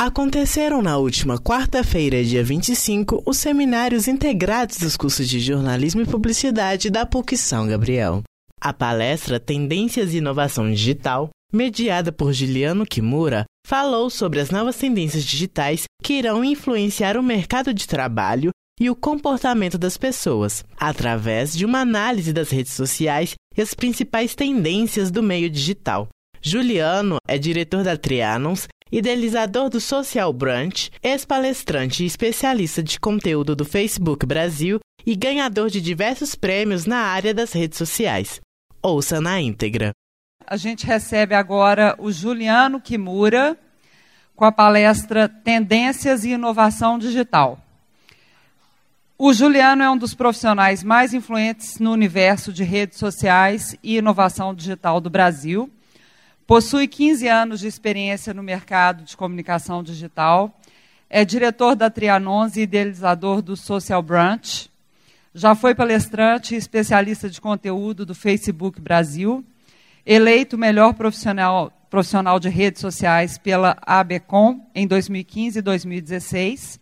Aconteceram na última quarta-feira, dia 25, os seminários integrados dos cursos de jornalismo e publicidade da PUC São Gabriel. A palestra Tendências e Inovação Digital, mediada por Juliano Kimura, falou sobre as novas tendências digitais que irão influenciar o mercado de trabalho e o comportamento das pessoas, através de uma análise das redes sociais e as principais tendências do meio digital. Juliano é diretor da Trianons idealizador do Social Brunch, ex-palestrante e especialista de conteúdo do Facebook Brasil e ganhador de diversos prêmios na área das redes sociais. Ouça na íntegra. A gente recebe agora o Juliano Kimura com a palestra Tendências e Inovação Digital. O Juliano é um dos profissionais mais influentes no universo de redes sociais e inovação digital do Brasil Possui 15 anos de experiência no mercado de comunicação digital. É diretor da Trianons e idealizador do Social Brunch. Já foi palestrante e especialista de conteúdo do Facebook Brasil. Eleito melhor profissional, profissional de redes sociais pela ABCom em 2015 e 2016.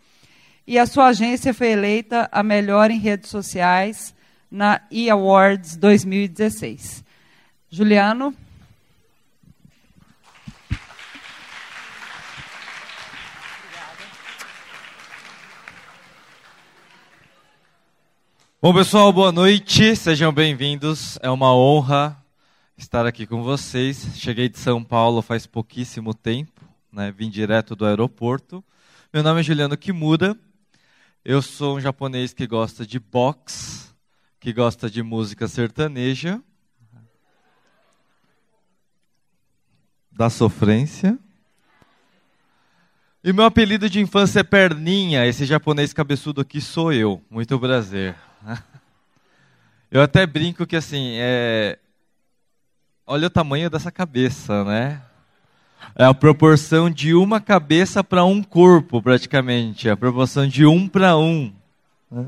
E a sua agência foi eleita a melhor em redes sociais na E-Awards 2016. Juliano, Bom, pessoal, boa noite, sejam bem-vindos. É uma honra estar aqui com vocês. Cheguei de São Paulo faz pouquíssimo tempo, né? vim direto do aeroporto. Meu nome é Juliano Kimura, eu sou um japonês que gosta de boxe, que gosta de música sertaneja, da sofrência. E meu apelido de infância é Perninha, esse japonês cabeçudo aqui sou eu. Muito prazer. Eu até brinco que assim, é... olha o tamanho dessa cabeça, né? É a proporção de uma cabeça para um corpo, praticamente. É a proporção de um para um. Né?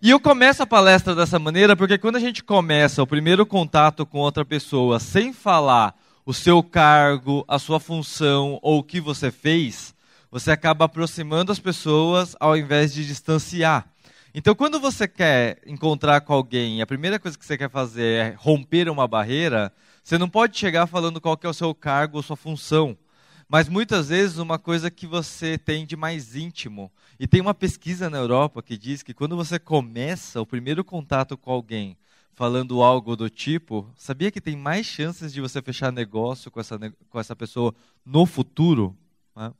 E eu começo a palestra dessa maneira porque quando a gente começa o primeiro contato com outra pessoa sem falar o seu cargo, a sua função ou o que você fez, você acaba aproximando as pessoas ao invés de distanciar. Então, quando você quer encontrar com alguém, a primeira coisa que você quer fazer é romper uma barreira, você não pode chegar falando qual é o seu cargo ou sua função. Mas muitas vezes uma coisa que você tem de mais íntimo. E tem uma pesquisa na Europa que diz que quando você começa o primeiro contato com alguém falando algo do tipo, sabia que tem mais chances de você fechar negócio com essa, com essa pessoa no futuro? Né?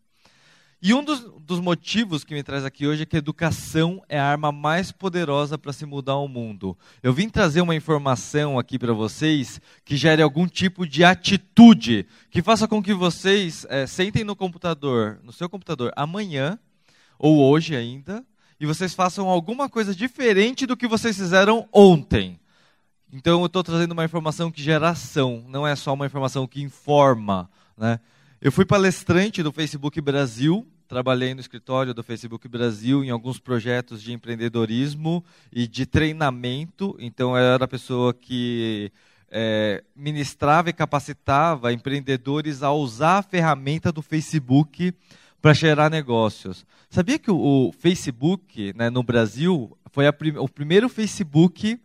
E um dos, dos, motivos que me traz aqui hoje é que a educação é a arma mais poderosa para se mudar o mundo. Eu vim trazer uma informação aqui para vocês que gere algum tipo de atitude, que faça com que vocês é, sentem no computador, no seu computador, amanhã ou hoje ainda, e vocês façam alguma coisa diferente do que vocês fizeram ontem. Então eu estou trazendo uma informação que gera ação, não é só uma informação que informa. Né? Eu fui palestrante do Facebook Brasil trabalhei no escritório do Facebook Brasil em alguns projetos de empreendedorismo e de treinamento. Então, eu era a pessoa que é, ministrava e capacitava empreendedores a usar a ferramenta do Facebook para gerar negócios. Sabia que o, Facebook, né, no Brasil, foi prim o primeiro Facebook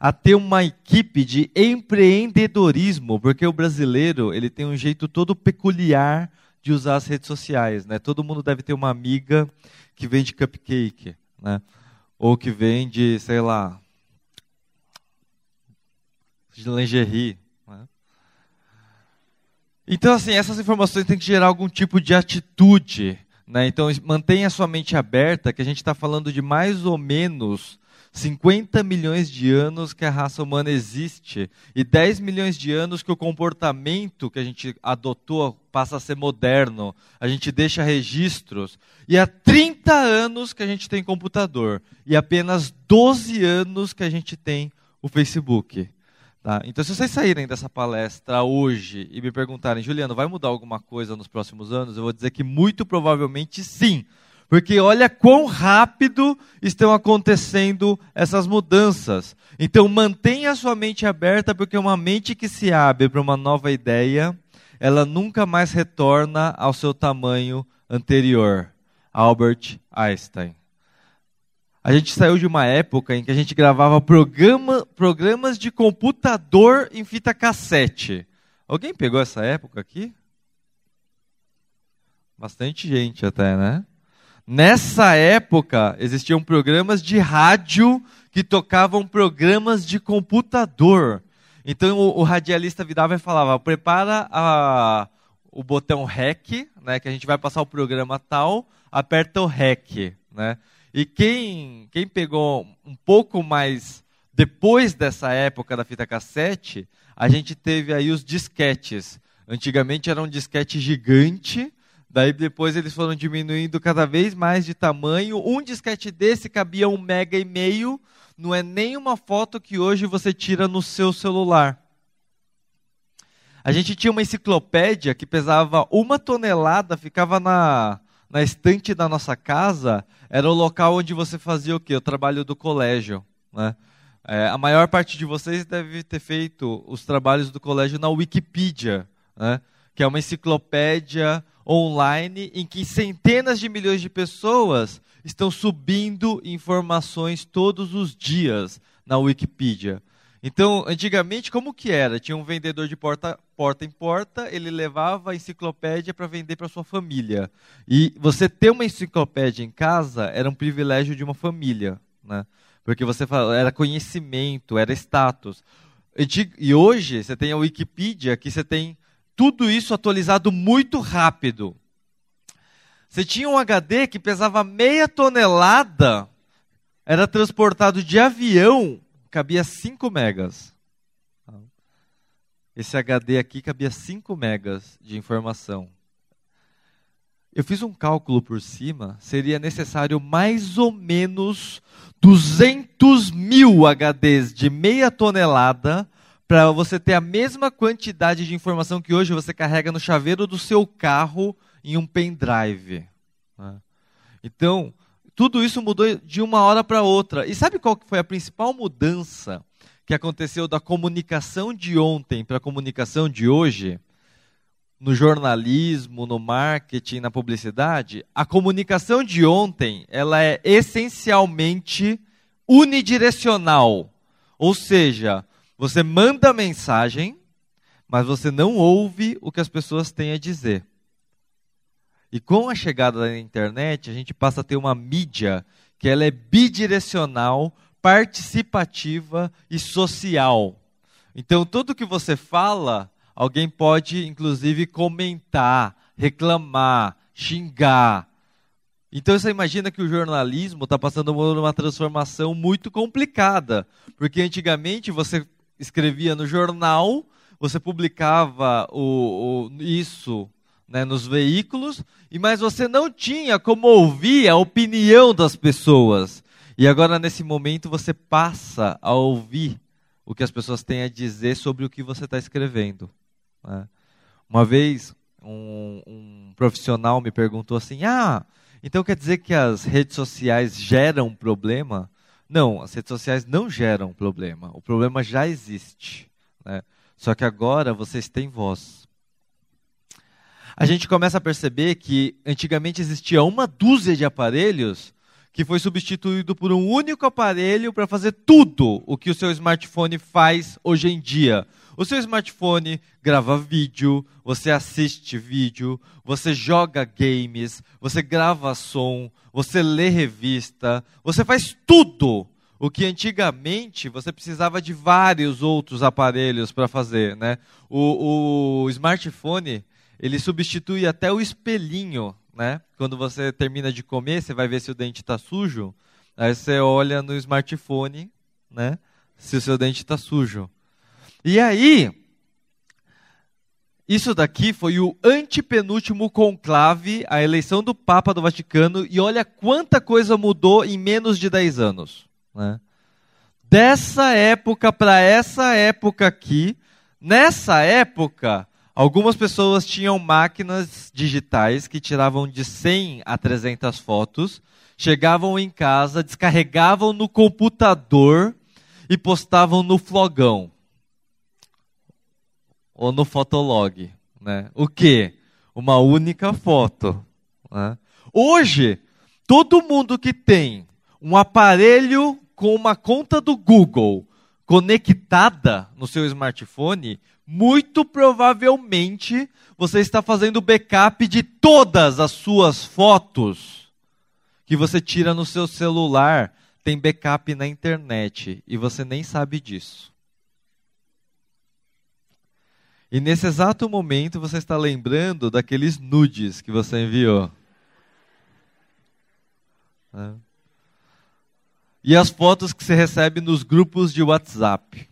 a ter uma equipe de empreendedorismo, porque o brasileiro ele tem um jeito todo peculiar de usar as redes sociais, né? Todo mundo deve ter uma amiga que vende cupcake, né? Ou que vende, sei lá, de lingerie. Né? Então, assim, essas informações têm que gerar algum tipo de atitude. Né? Então, mantenha a sua mente aberta, que a gente está falando de mais ou menos 50 milhões de anos que a raça humana existe e 10 milhões de anos que o comportamento que a gente adotou passa a ser moderno, a gente deixa registros, e há 30 anos que a gente tem computador e apenas 12 anos que a gente tem o Facebook. Tá? Então, se vocês saírem dessa palestra hoje e me perguntarem, Juliano, vai mudar alguma coisa nos próximos anos? Eu vou dizer que muito provavelmente sim porque olha quão rápido estão acontecendo essas mudanças. Então mantenha a sua mente aberta, porque uma mente que se abre para uma nova ideia, ela nunca mais retorna ao seu tamanho anterior, Albert Einstein. A gente saiu de uma época em que a gente gravava programa, programas de computador em fita cassete. Alguém pegou essa época aqui? Bastante gente até, né? Nessa época, existiam programas de rádio que tocavam programas de computador. Então, o, o radialista virava e falava: prepara a, o botão REC, né, que a gente vai passar o programa tal, aperta o REC. Né? E quem, quem pegou um pouco mais depois dessa época da fita cassete, a gente teve aí os disquetes. Antigamente era um disquete gigante, daí depois eles foram diminuindo cada vez mais de tamanho. Um disquete desse cabia um mega e meio, não é nem uma foto que hoje você tira no seu celular. A gente tinha uma enciclopédia que pesava uma tonelada, ficava na, na estante da nossa casa, era o local onde você fazia o quê? O trabalho do colégio. Né? É, a maior parte de vocês deve ter feito os trabalhos do colégio na Wikipedia, né? Que é uma enciclopédia online em que centenas de milhões de pessoas estão subindo informações todos os dias na Wikipedia. Então, antigamente, como que era? Tinha um vendedor de porta, porta em porta, ele levava a enciclopédia para vender para sua família. E você ter uma enciclopédia em casa era um privilégio de uma família, né? Porque você fala, era conhecimento, era status. E hoje você tem a Wikipedia, que você tem tudo isso atualizado muito rápido. Você tinha um HD que pesava meia tonelada, era transportado de avião cabia 5 megas. Esse HD aqui cabia 5 megas de informação. Eu fiz um cálculo por cima, seria necessário mais ou menos 200 mil HDs de meia tonelada para você ter a mesma quantidade de informação que hoje você carrega no chaveiro do seu carro em um pendrive. Né? Então, tudo isso mudou de uma hora para outra. E sabe qual foi a principal mudança que aconteceu da comunicação de ontem para a comunicação de hoje? No jornalismo, no marketing, na publicidade, a comunicação de ontem, ela é essencialmente unidirecional. Ou seja, você manda mensagem, mas você não ouve o que as pessoas têm a dizer. E com a chegada da internet, a gente passa a ter uma mídia que ela é bidirecional, participativa e social. Então, tudo que você fala, alguém pode, inclusive, comentar, reclamar, xingar. Então, você imagina que o jornalismo está passando por uma transformação muito complicada. Porque antigamente você escrevia no jornal, você publicava o, o isso né, nos veículos, e mas você não tinha como ouvir a opinião das pessoas. E agora, nesse momento, você passa a ouvir o que as pessoas têm a dizer sobre o que você está escrevendo. Né? Uma vez, um, um profissional me perguntou assim: Ah, então quer dizer que as redes sociais geram problema? Não, as redes sociais não geram problema. O problema já existe. Né? Só que agora vocês têm voz a gente começa a perceber que antigamente existia uma dúzia de aparelhos que foi substituído por um único aparelho para fazer tudo o que o seu smartphone faz hoje em dia. O seu smartphone grava vídeo, você assiste vídeo, você joga games, você grava som, você lê revista, você faz tudo o que antigamente você precisava de vários outros aparelhos para fazer. Né? O, o smartphone ele substitui até o espelhinho, né? Quando você termina de comer, você vai ver se o dente está sujo, aí você olha no smartphone, né? Se o seu dente está sujo. E aí, isso daqui foi o antepenúltimo conclave, a eleição do Papa do Vaticano, e olha quanta coisa mudou em menos de 10 anos. Né? Dessa época para essa época aqui, nessa época, Algumas pessoas tinham máquinas digitais que tiravam de 100 a 300 fotos, chegavam em casa, descarregavam no computador e postavam no flogão ou no fotolog, né? O que? Uma única foto, Né? Hoje, todo mundo que tem um aparelho com uma conta do Google conectada no seu smartphone, muito provavelmente você está fazendo backup de todas as suas fotos que você tira no seu celular. Tem backup na internet e você nem sabe disso. E nesse exato momento você está lembrando daqueles nudes que você enviou. E as fotos que você recebe nos grupos de WhatsApp.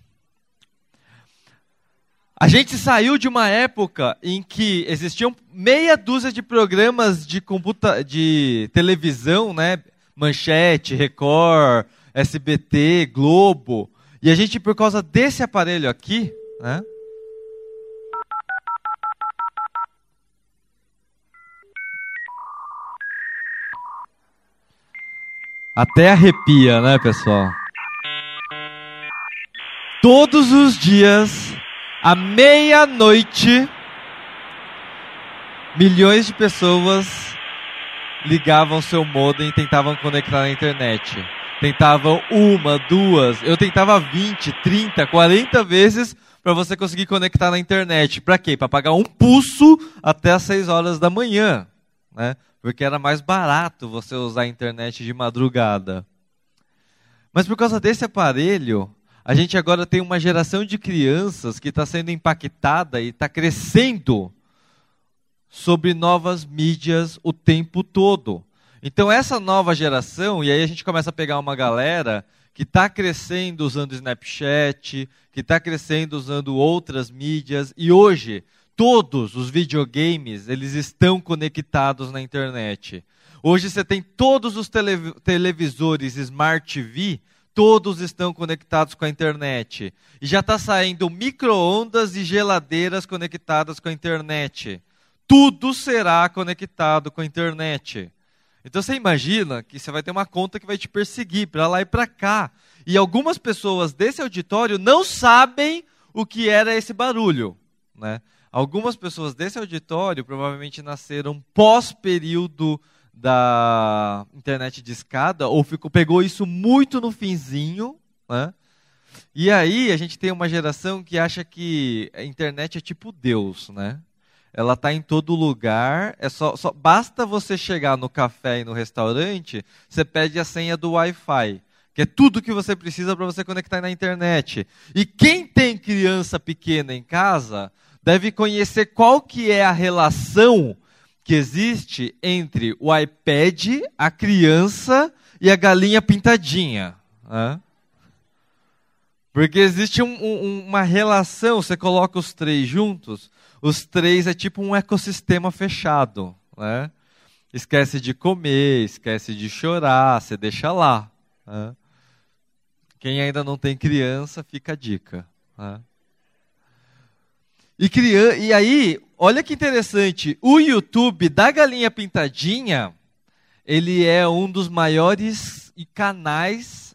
A gente saiu de uma época em que existiam meia dúzia de programas de, computa de televisão, né? Manchete, Record, SBT, Globo. E a gente, por causa desse aparelho aqui, né? Até arrepia, né, pessoal? Todos os dias, à meia-noite, milhões de pessoas ligavam seu modem e tentavam conectar na internet. Tentavam uma, duas, eu tentava 20, 30, 40 vezes para você conseguir conectar na internet. Para quê? Para pagar um pulso até as 6 horas da manhã. Né? Porque era mais barato você usar a internet de madrugada. Mas por causa desse aparelho, a gente agora tem uma geração de crianças que está sendo impactada e está crescendo sobre novas mídias o tempo todo. Então, essa nova geração, e aí a gente começa a pegar uma galera que está crescendo usando Snapchat, que está crescendo usando outras mídias, e hoje todos os videogames, eles estão conectados na internet. Hoje você tem todos os tele televisores Smart TV, todos estão conectados com a internet. E já está saindo micro-ondas e geladeiras conectadas com a internet. Tudo será conectado com a internet. Então você imagina que você vai ter uma conta que vai te perseguir para lá e para cá. E algumas pessoas desse auditório não sabem o que era esse barulho. Né? Algumas pessoas desse auditório provavelmente nasceram pós-período da internet de escada, ou ficou, pegou isso muito no finzinho, né? E aí a gente tem uma geração que acha que a internet é tipo Deus, né? Ela está em todo lugar, é só, só basta você chegar no café e no restaurante, você pede a senha do Wi-Fi, que é tudo que você precisa para você conectar na internet. E quem tem criança pequena em casa deve conhecer qual que é a relação que existe entre o iPad, a criança e a galinha pintadinha. Né? Porque existe um, um, uma relação, você coloca os três juntos, os três é tipo um ecossistema fechado. Né? Esquece de comer, esquece de chorar, você deixa lá. Né? Quem ainda não tem criança, fica a dica. Né? E, criança, e aí, olha que interessante, o YouTube da Galinha Pintadinha, ele é um dos maiores canais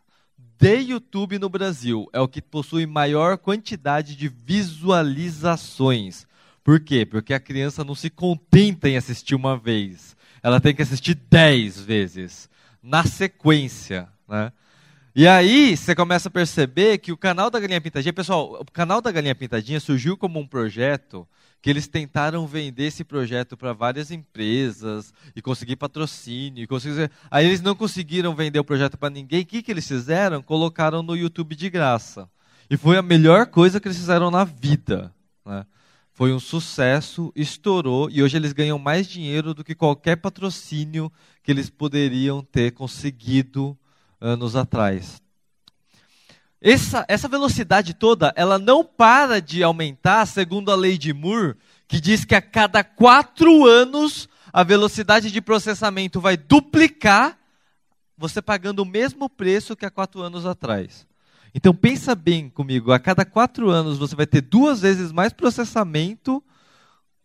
de YouTube no Brasil. É o que possui maior quantidade de visualizações. Por quê? Porque a criança não se contenta em assistir uma vez. Ela tem que assistir dez vezes, na sequência. Né? E aí você começa a perceber que o canal da Galinha Pintadinha, pessoal, o canal da Galinha Pintadinha surgiu como um projeto que eles tentaram vender esse projeto para várias empresas e conseguir patrocínio. E conseguir... Aí eles não conseguiram vender o projeto para ninguém. O que, que eles fizeram? Colocaram no YouTube de graça. E foi a melhor coisa que eles fizeram na vida. Né? Foi um sucesso, estourou e hoje eles ganham mais dinheiro do que qualquer patrocínio que eles poderiam ter conseguido anos atrás. Essa, essa velocidade toda, ela não para de aumentar, segundo a lei de Moore, que diz que a cada quatro anos a velocidade de processamento vai duplicar, você pagando o mesmo preço que há quatro anos atrás. Então pensa bem comigo, a cada quatro anos você vai ter duas vezes mais processamento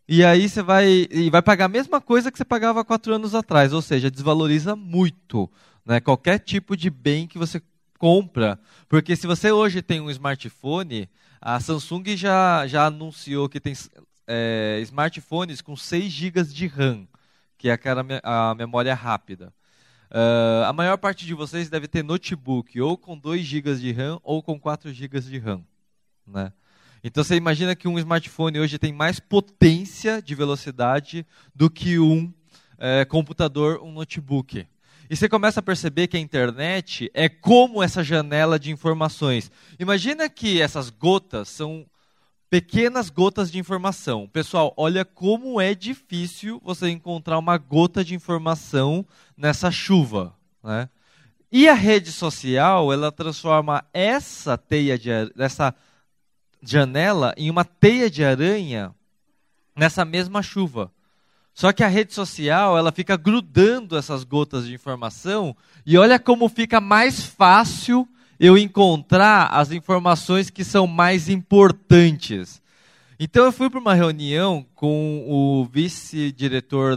e aí você vai, e vai pagar a mesma coisa que você pagava quatro anos atrás, ou seja, desvaloriza muito né? qualquer tipo de bem que você compra. Porque se você hoje tem um smartphone, a Samsung já, já anunciou que tem é, smartphones com 6 GB de RAM, que é aquela a memória rápida. Uh, a maior parte de vocês deve ter notebook ou com 2 GB de RAM ou com 4 GB de RAM. Né? Então você imagina que um smartphone hoje tem mais potência de velocidade do que um é, computador, um notebook. E você começa a perceber que a internet é como essa janela de informações. Imagina que essas gotas são pequenas gotas de informação. Pessoal, olha como é difícil você encontrar uma gota de informação nessa chuva. Né? E a rede social, ela transforma essa teia de essa janela em uma teia de aranha nessa mesma chuva. Só que a rede social, ela fica grudando essas gotas de informação e olha como fica mais fácil eu encontrar as informações que são mais importantes. Então eu fui para uma reunião com o vice-diretor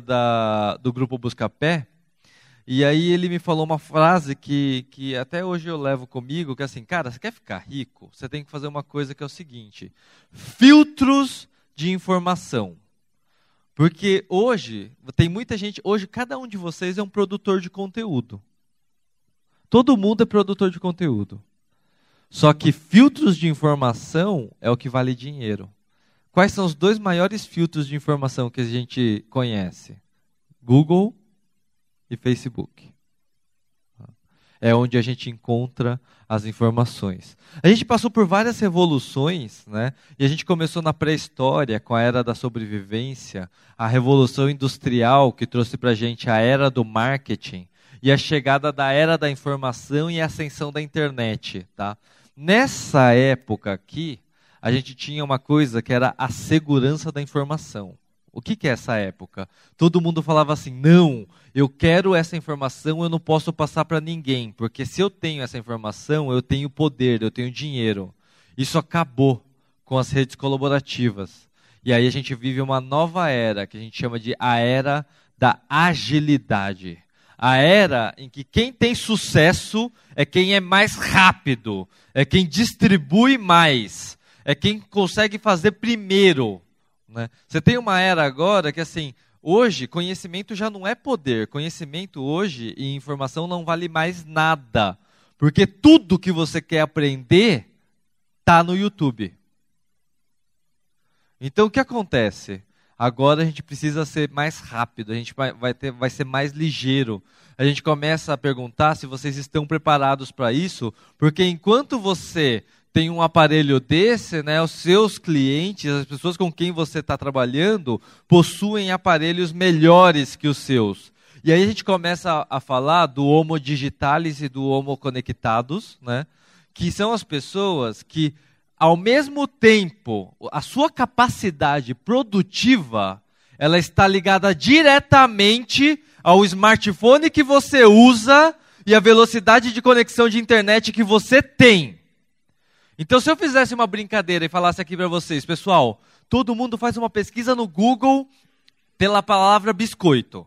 do grupo Buscapé, e aí ele me falou uma frase que, que até hoje eu levo comigo, que é assim, cara, você quer ficar rico? Você tem que fazer uma coisa que é o seguinte: filtros de informação. Porque hoje, tem muita gente, hoje cada um de vocês é um produtor de conteúdo. Todo mundo é produtor de conteúdo. Só que filtros de informação é o que vale dinheiro. Quais são os dois maiores filtros de informação que a gente conhece? Google e Facebook. É onde a gente encontra as informações. A gente passou por várias revoluções, né? E a gente começou na pré-história, com a era da sobrevivência, a revolução industrial que trouxe para a gente a era do marketing e a chegada da era da informação e a ascensão da internet, tá? Nessa época aqui, a gente tinha uma coisa que era a segurança da informação. O que, que, é essa época? Todo mundo falava assim: não, eu quero essa informação, eu não posso passar para ninguém, porque se eu tenho essa informação, eu tenho poder, eu tenho dinheiro. Isso acabou com as redes colaborativas. E aí a gente vive uma nova era, que a gente chama de a era da agilidade. A era em que quem tem sucesso é quem é mais rápido, é quem distribui mais, é quem consegue fazer primeiro. Né? Você tem uma era agora que, assim, hoje, conhecimento já não é poder. Conhecimento hoje e informação não vale mais nada. Porque tudo que você quer aprender está no YouTube. Então, o que acontece? Agora a gente precisa ser mais rápido, a gente vai, ter, vai ser mais ligeiro. A gente começa a perguntar se vocês estão preparados para isso, porque enquanto você tem um aparelho desse, né, os seus clientes, as pessoas com quem você está trabalhando, possuem aparelhos melhores que os seus. E aí a gente começa a, falar do homo digitalis e do homo conectados, né, que são as pessoas que, ao mesmo tempo, a sua capacidade produtiva, ela está ligada diretamente ao smartphone que você usa e à velocidade de conexão de internet que você tem. Então, se eu fizesse uma brincadeira e falasse aqui para vocês, pessoal, todo mundo faz uma pesquisa no Google pela palavra biscoito.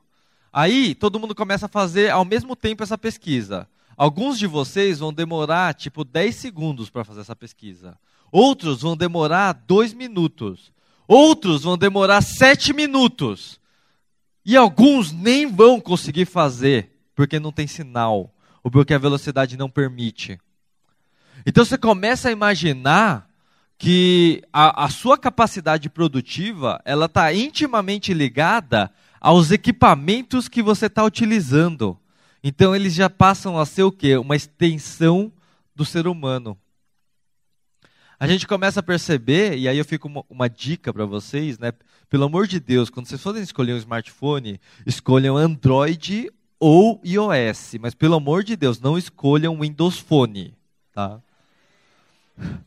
Aí, todo mundo começa a fazer ao mesmo tempo essa pesquisa. Alguns de vocês vão demorar tipo 10 segundos para fazer essa pesquisa. Outros vão demorar 2 minutos. Outros vão demorar 7 minutos. E alguns nem vão conseguir fazer, porque não tem sinal, ou porque a velocidade não permite. Então você começa a imaginar que a, a sua capacidade produtiva ela está intimamente ligada aos equipamentos que você está utilizando. Então eles já passam a ser o quê? Uma extensão do ser humano. A gente começa a perceber, e aí eu fico uma, uma dica para vocês, né? Pelo amor de Deus, quando vocês forem escolher um smartphone, escolham Android ou iOS, mas pelo amor de Deus, não escolham Windows Phone, tá?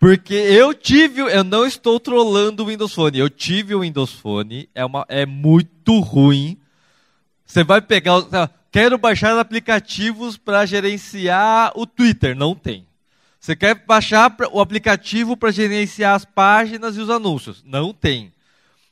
Porque eu tive, eu não estou trolando o Windows Phone, eu tive o Windows Phone, é, uma, é muito ruim. Você vai pegar, quero baixar aplicativos para gerenciar o Twitter, não tem. Você quer baixar o aplicativo para gerenciar as páginas e os anúncios, não tem.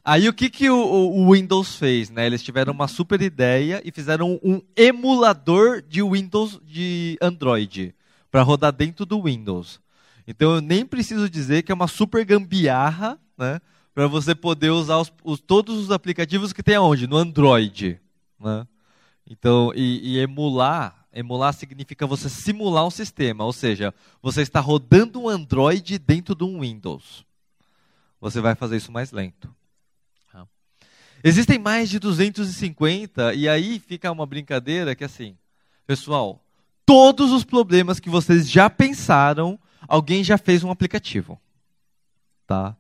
Aí o que, que o, o, Windows fez? Né? Eles tiveram uma super ideia e fizeram um emulador de Windows de Android para rodar dentro do Windows. Então eu nem preciso dizer que é uma super gambiarra, né? para você poder usar os, os, todos os aplicativos que tem aonde? No Android. Né? Então, e, e, emular, emular significa você simular um sistema, ou seja, você está rodando um Android dentro de um Windows. Você vai fazer isso mais lento. Tá? Existem mais de 250, e aí fica uma brincadeira que assim, pessoal, todos os problemas que vocês já pensaram, alguém já fez um aplicativo. Tá?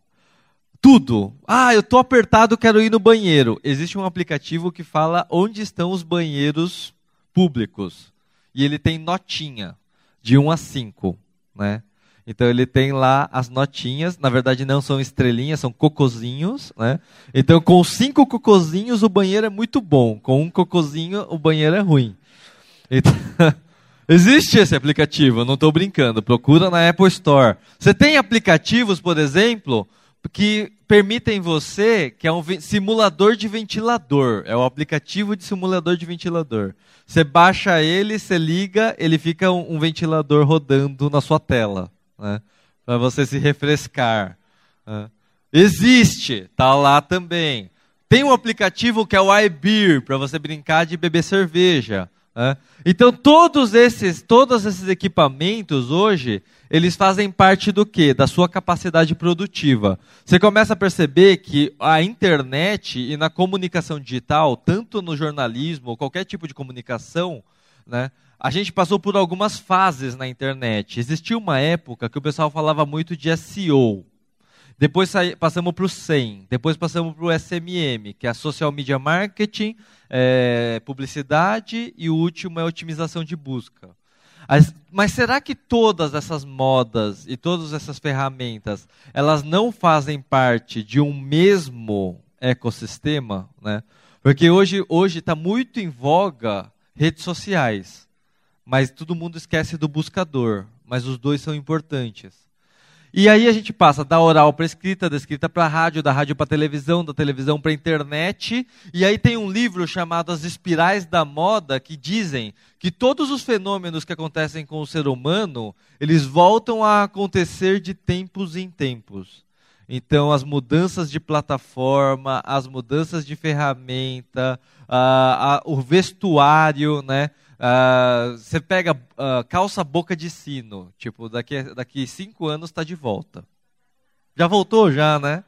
Tudo. Ah, eu estou apertado, quero ir no banheiro. Existe um aplicativo que fala onde estão os banheiros públicos. E ele tem notinha, de 1 a 5. Né? Então ele tem lá as notinhas, na verdade não são estrelinhas, são cocozinhos, né? Então com cinco cocozinhos o banheiro é muito bom, com um cocozinho o banheiro é ruim. Então, existe esse aplicativo, não estou brincando, procura na Apple Store. Você tem aplicativos, por exemplo, que permitem você, que é um simulador de ventilador, é o aplicativo de simulador de ventilador. Você baixa ele, você liga, ele fica um, um ventilador rodando na sua tela, né? para você se refrescar. Né? Existe, tá lá também. Tem um aplicativo que é o iBeer, para você brincar de beber cerveja. Né? Então todos esses, todos esses equipamentos hoje, eles fazem parte do que? Da sua capacidade produtiva. Você começa a perceber que a internet e na comunicação digital, tanto no jornalismo ou qualquer tipo de comunicação, né, a gente passou por algumas fases na internet. Existia uma época que o pessoal falava muito de SEO. Depois passamos para o SEM, depois passamos para o SMM, que é a Social Media Marketing, é, publicidade, e o último é otimização de busca. Mas será que todas essas modas e todas essas ferramentas, elas não fazem parte de um mesmo ecossistema? Né? Porque hoje está muito em voga redes sociais, mas todo mundo esquece do buscador, mas os dois são importantes. E aí a gente passa da oral para escrita, da escrita para rádio, da rádio para televisão, da televisão para internet. E aí tem um livro chamado As Espirais da Moda que dizem que todos os fenômenos que acontecem com o ser humano, eles voltam a acontecer de tempos em tempos. Então, as mudanças de plataforma, as mudanças de ferramenta, o vestuário, né? Uh, você pega uh, calça boca de sino, tipo, daqui, daqui cinco anos está de volta. Já voltou, já, né?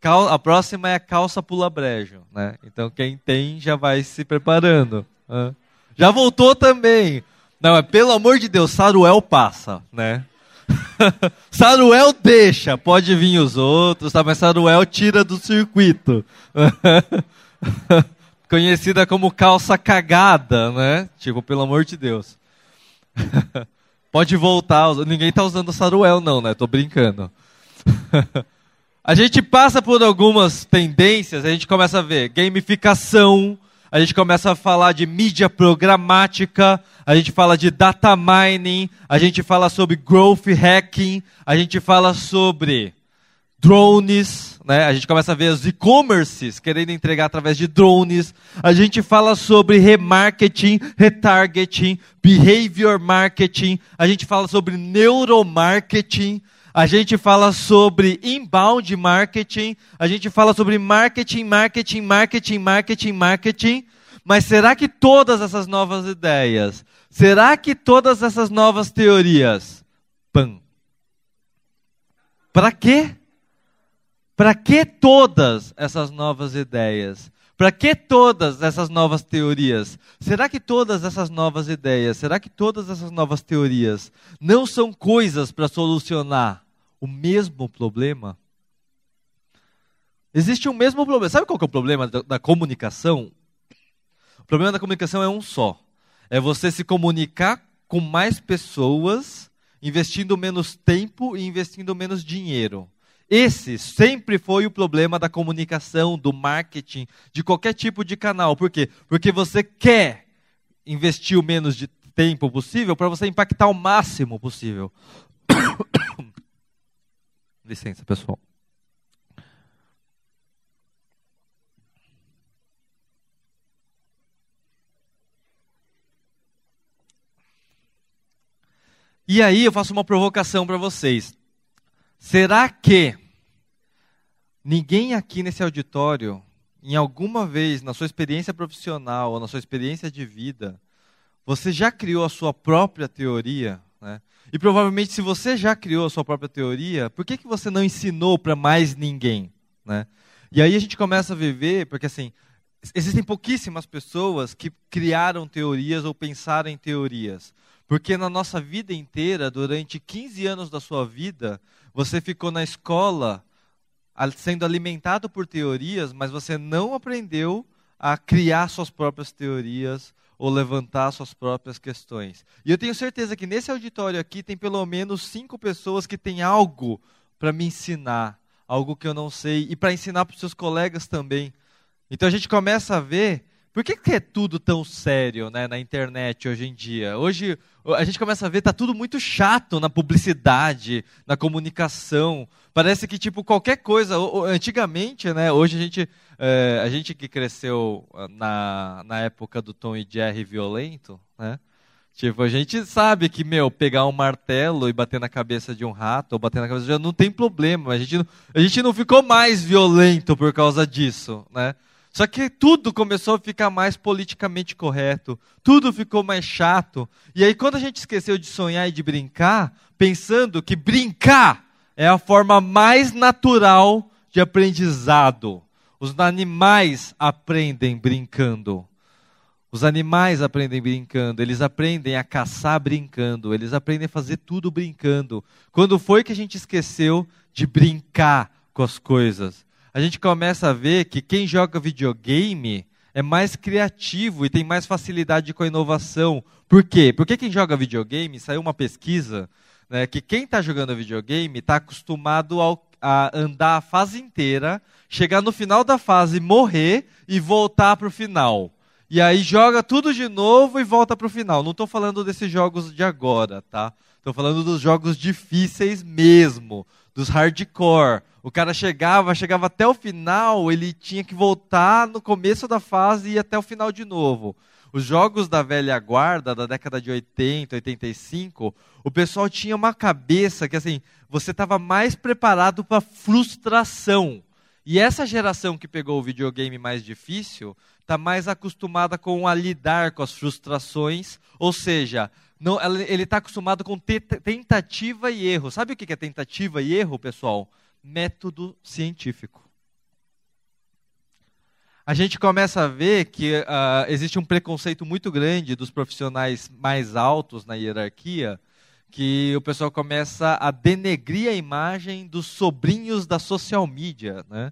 Cal, a próxima é a calça pula brejo, né? Então quem tem já vai se preparando. Uh. Já voltou também. Não, é pelo amor de Deus, Saruel passa, né? Saruel deixa, pode vir os outros, tá? mas Saruel tira do circuito. conhecida como calça cagada, né? Tipo, pelo amor de Deus. Pode voltar, ninguém tá usando saruel não, né? Tô brincando. a gente passa por algumas tendências, a gente começa a ver gamificação, a gente começa a falar de mídia programática, a gente fala de data mining, a gente fala sobre growth hacking, a gente fala sobre drones, né? A gente começa a ver os e-commerces querendo entregar através de drones. A gente fala sobre remarketing, retargeting, behavior marketing. A gente fala sobre neuromarketing. A gente fala sobre inbound marketing. A gente fala sobre marketing, marketing, marketing, marketing, marketing. Mas será que todas essas novas ideias, será que todas essas novas teorias, pam, para quê? Para que todas essas novas ideias? Para que todas essas novas teorias? Será que todas essas novas ideias, será que todas essas novas teorias não são coisas para solucionar o mesmo problema? Existe um mesmo problema. Sabe qual é o problema da, da comunicação? O problema da comunicação é um só. É você se comunicar com mais pessoas, investindo menos tempo e investindo menos dinheiro. Esse sempre foi o problema da comunicação, do marketing, de qualquer tipo de canal. Por quê? Porque você quer investir o menos de tempo possível para você impactar o máximo possível. Licença, pessoal. E aí eu faço uma provocação para vocês. Será que ninguém aqui nesse auditório, em alguma vez na sua experiência profissional ou na sua experiência de vida, você já criou a sua própria teoria? Né? E provavelmente, se você já criou a sua própria teoria, por que, que você não ensinou para mais ninguém? Né? E aí a gente começa a viver, porque assim, existem pouquíssimas pessoas que criaram teorias ou pensaram em teorias. Porque na nossa vida inteira, durante 15 anos da sua vida, você ficou na escola sendo alimentado por teorias, mas você não aprendeu a criar suas próprias teorias ou levantar suas próprias questões. E eu tenho certeza que nesse auditório aqui tem pelo menos cinco pessoas que têm algo para me ensinar, algo que eu não sei, e para ensinar para os seus colegas também. Então a gente começa a ver por que, que é tudo tão sério né, na internet hoje em dia? Hoje a gente começa a ver tá tudo muito chato na publicidade, na comunicação. Parece que tipo qualquer coisa. Antigamente, né? Hoje a gente é, a gente que cresceu ah, na, na época do Tom e Jerry violento, né? Tipo, a gente sabe que, meu, pegar um martelo e bater na cabeça de um rato ou bater na cabeça de um não tem problema. A gente não, a gente não ficou mais violento por causa disso, né? Só que tudo começou a ficar mais politicamente correto, tudo ficou mais chato. E aí, quando a gente esqueceu de sonhar e de brincar, pensando que brincar é a forma mais natural de aprendizado. Os animais aprendem brincando. Os animais aprendem brincando, eles aprendem a caçar brincando, eles aprendem a fazer tudo brincando. Quando foi que a gente esqueceu de brincar com as coisas? A gente começa a ver que quem joga videogame é mais criativo e tem mais facilidade com a inovação. Por quê? Porque quem joga videogame, saiu uma pesquisa, né, que quem está jogando videogame está acostumado ao, a andar a fase inteira, chegar no final da fase, morrer e voltar para o final. E aí joga tudo de novo e volta para o final. Não estou falando desses jogos de agora, tá? Estou falando dos jogos difíceis mesmo, dos hardcore o cara chegava, chegava até o final, ele tinha que voltar no começo da fase e ir até o final de novo. Os jogos da velha guarda, da década de 80, 85, o pessoal tinha uma cabeça que assim, você estava mais preparado para frustração. E essa geração que pegou o videogame mais difícil está mais acostumada com a lidar com as frustrações, ou seja, não, ele está acostumado com tentativa e erro. Sabe o que é tentativa e erro, pessoal? Método científico. A gente começa a ver que uh, existe um preconceito muito grande dos profissionais mais altos na hierarquia, que o pessoal começa a denegrir a imagem dos sobrinhos da social media, né?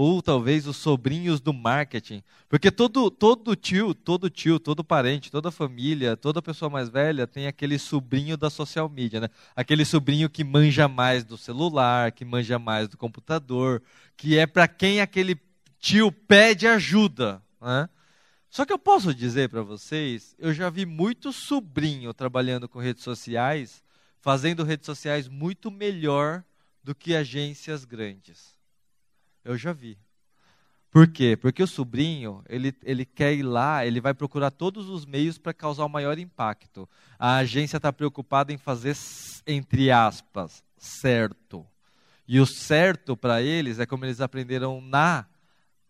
Ou talvez os sobrinhos do marketing. Porque todo, todo tio, todo tio, todo parente, toda família, toda pessoa mais velha tem aquele sobrinho da social media, né? Aquele sobrinho que manja mais do celular, que manja mais do computador, que é para quem aquele tio pede ajuda, né? Só que eu posso dizer para vocês, eu já vi muito sobrinho trabalhando com redes sociais, fazendo redes sociais muito melhor do que agências grandes. Eu já vi. Por quê? Porque o sobrinho, ele, ele quer ir lá, ele vai procurar todos os meios para causar o maior impacto. A agência está preocupada em fazer, entre aspas, certo. E o certo para eles é como eles aprenderam na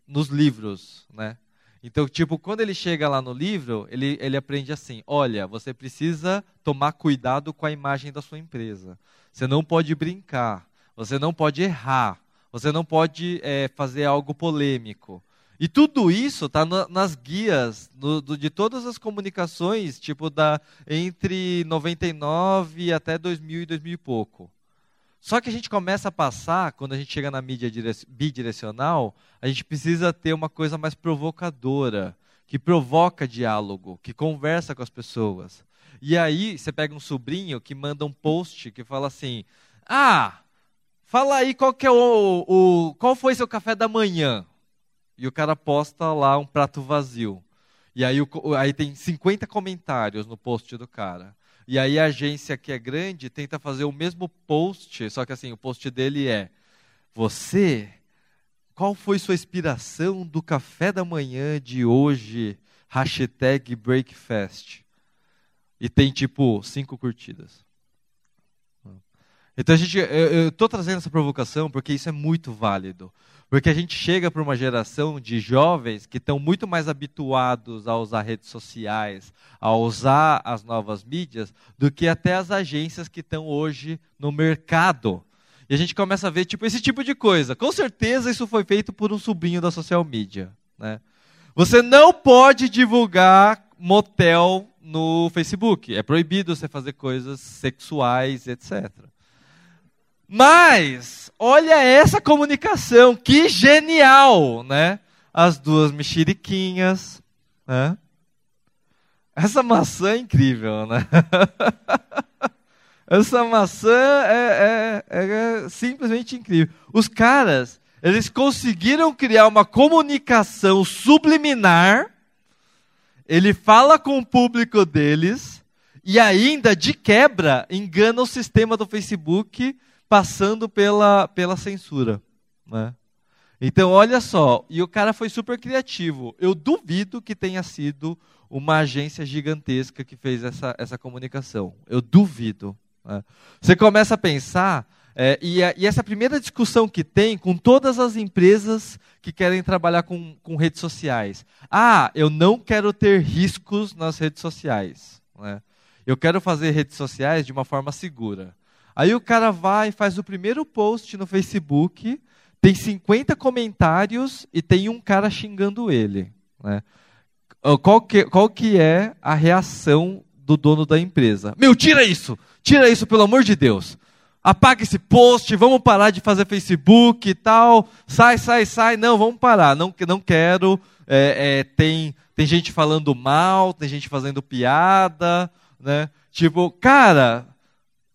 nos livros, né? Então, tipo, quando ele chega lá no livro, ele, ele aprende assim: olha, você precisa tomar cuidado com a imagem da sua empresa. Você não pode brincar, você não pode errar, você não pode é, fazer algo polêmico. E tudo isso está nas guias no, do, de todas as comunicações, tipo da entre 99 até 2000 e 2000 e pouco. Só que a gente começa a passar, quando a gente chega na mídia bidirecional, a gente precisa ter uma coisa mais provocadora, que provoca diálogo, que conversa com as pessoas. E aí você pega um sobrinho que manda um post que fala assim: Ah, Fala aí qual que é o, o qual foi seu café da manhã? E o cara posta lá um prato vazio. E aí, o, aí tem 50 comentários no post do cara. E aí a agência que é grande tenta fazer o mesmo post, só que assim, o post dele é: Você, qual foi sua inspiração do café da manhã de hoje? Hashtag Breakfast. E tem tipo cinco curtidas. Então a gente, eu estou trazendo essa provocação porque isso é muito válido. Porque a gente chega para uma geração de jovens que estão muito mais habituados a usar redes sociais, a usar as novas mídias, do que até as agências que estão hoje no mercado. E a gente começa a ver tipo, esse tipo de coisa. Com certeza isso foi feito por um sobrinho da social media. Né? Você não pode divulgar motel no Facebook. É proibido você fazer coisas sexuais, etc. Mas, olha essa comunicação, que genial, né? As duas mexeriquinhas, né? Essa maçã é incrível, né? essa maçã é, é, é, simplesmente incrível. Os caras, eles conseguiram criar uma comunicação subliminar. Ele fala com o público deles e ainda, de quebra, engana o sistema do Facebook passando pela, pela censura. Né? Então, olha só, e o cara foi super criativo. Eu duvido que tenha sido uma agência gigantesca que fez essa, essa comunicação. Eu duvido. Né? Você começa a pensar, é, e, a, e, essa primeira discussão que tem com todas as empresas que querem trabalhar com, com redes sociais. Ah, eu não quero ter riscos nas redes sociais. Né? Eu quero fazer redes sociais de uma forma segura. Aí o cara vai faz o primeiro post no Facebook, tem 50 comentários e tem um cara xingando ele. Né? Qual, que, qual que é a reação do dono da empresa? Meu, tira isso! Tira isso, pelo amor de Deus! Apaga esse post, vamos parar de fazer Facebook e tal. Sai, sai, sai. Não, vamos parar. Não, não quero. É, é, tem, tem gente falando mal, tem gente fazendo piada. Né? Tipo, cara,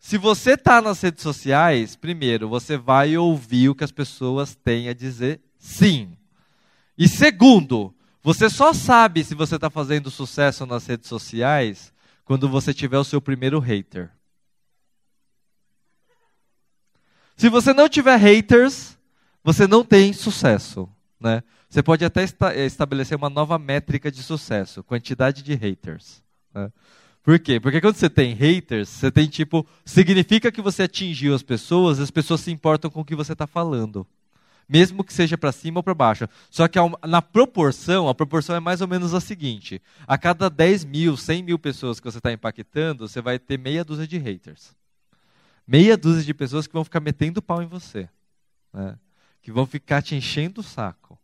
se você está nas redes sociais, primeiro, você vai ouvir o que as pessoas têm a dizer sim. E segundo, você só sabe se você está fazendo sucesso nas redes sociais quando você tiver o seu primeiro hater. Se você não tiver haters, você não tem sucesso. Né? Você pode até estabelecer uma nova métrica de sucesso, quantidade de haters. Né? Por quê? Porque quando você tem haters, você tem tipo. Significa que você atingiu as pessoas, as pessoas se importam com o que você está falando. Mesmo que seja para cima ou para baixo. Só que na proporção, a proporção é mais ou menos a seguinte: a cada 10 mil, 100 mil pessoas que você está impactando, você vai ter meia dúzia de haters. Meia dúzia de pessoas que vão ficar metendo pau em você. Né? Que vão ficar te enchendo o saco.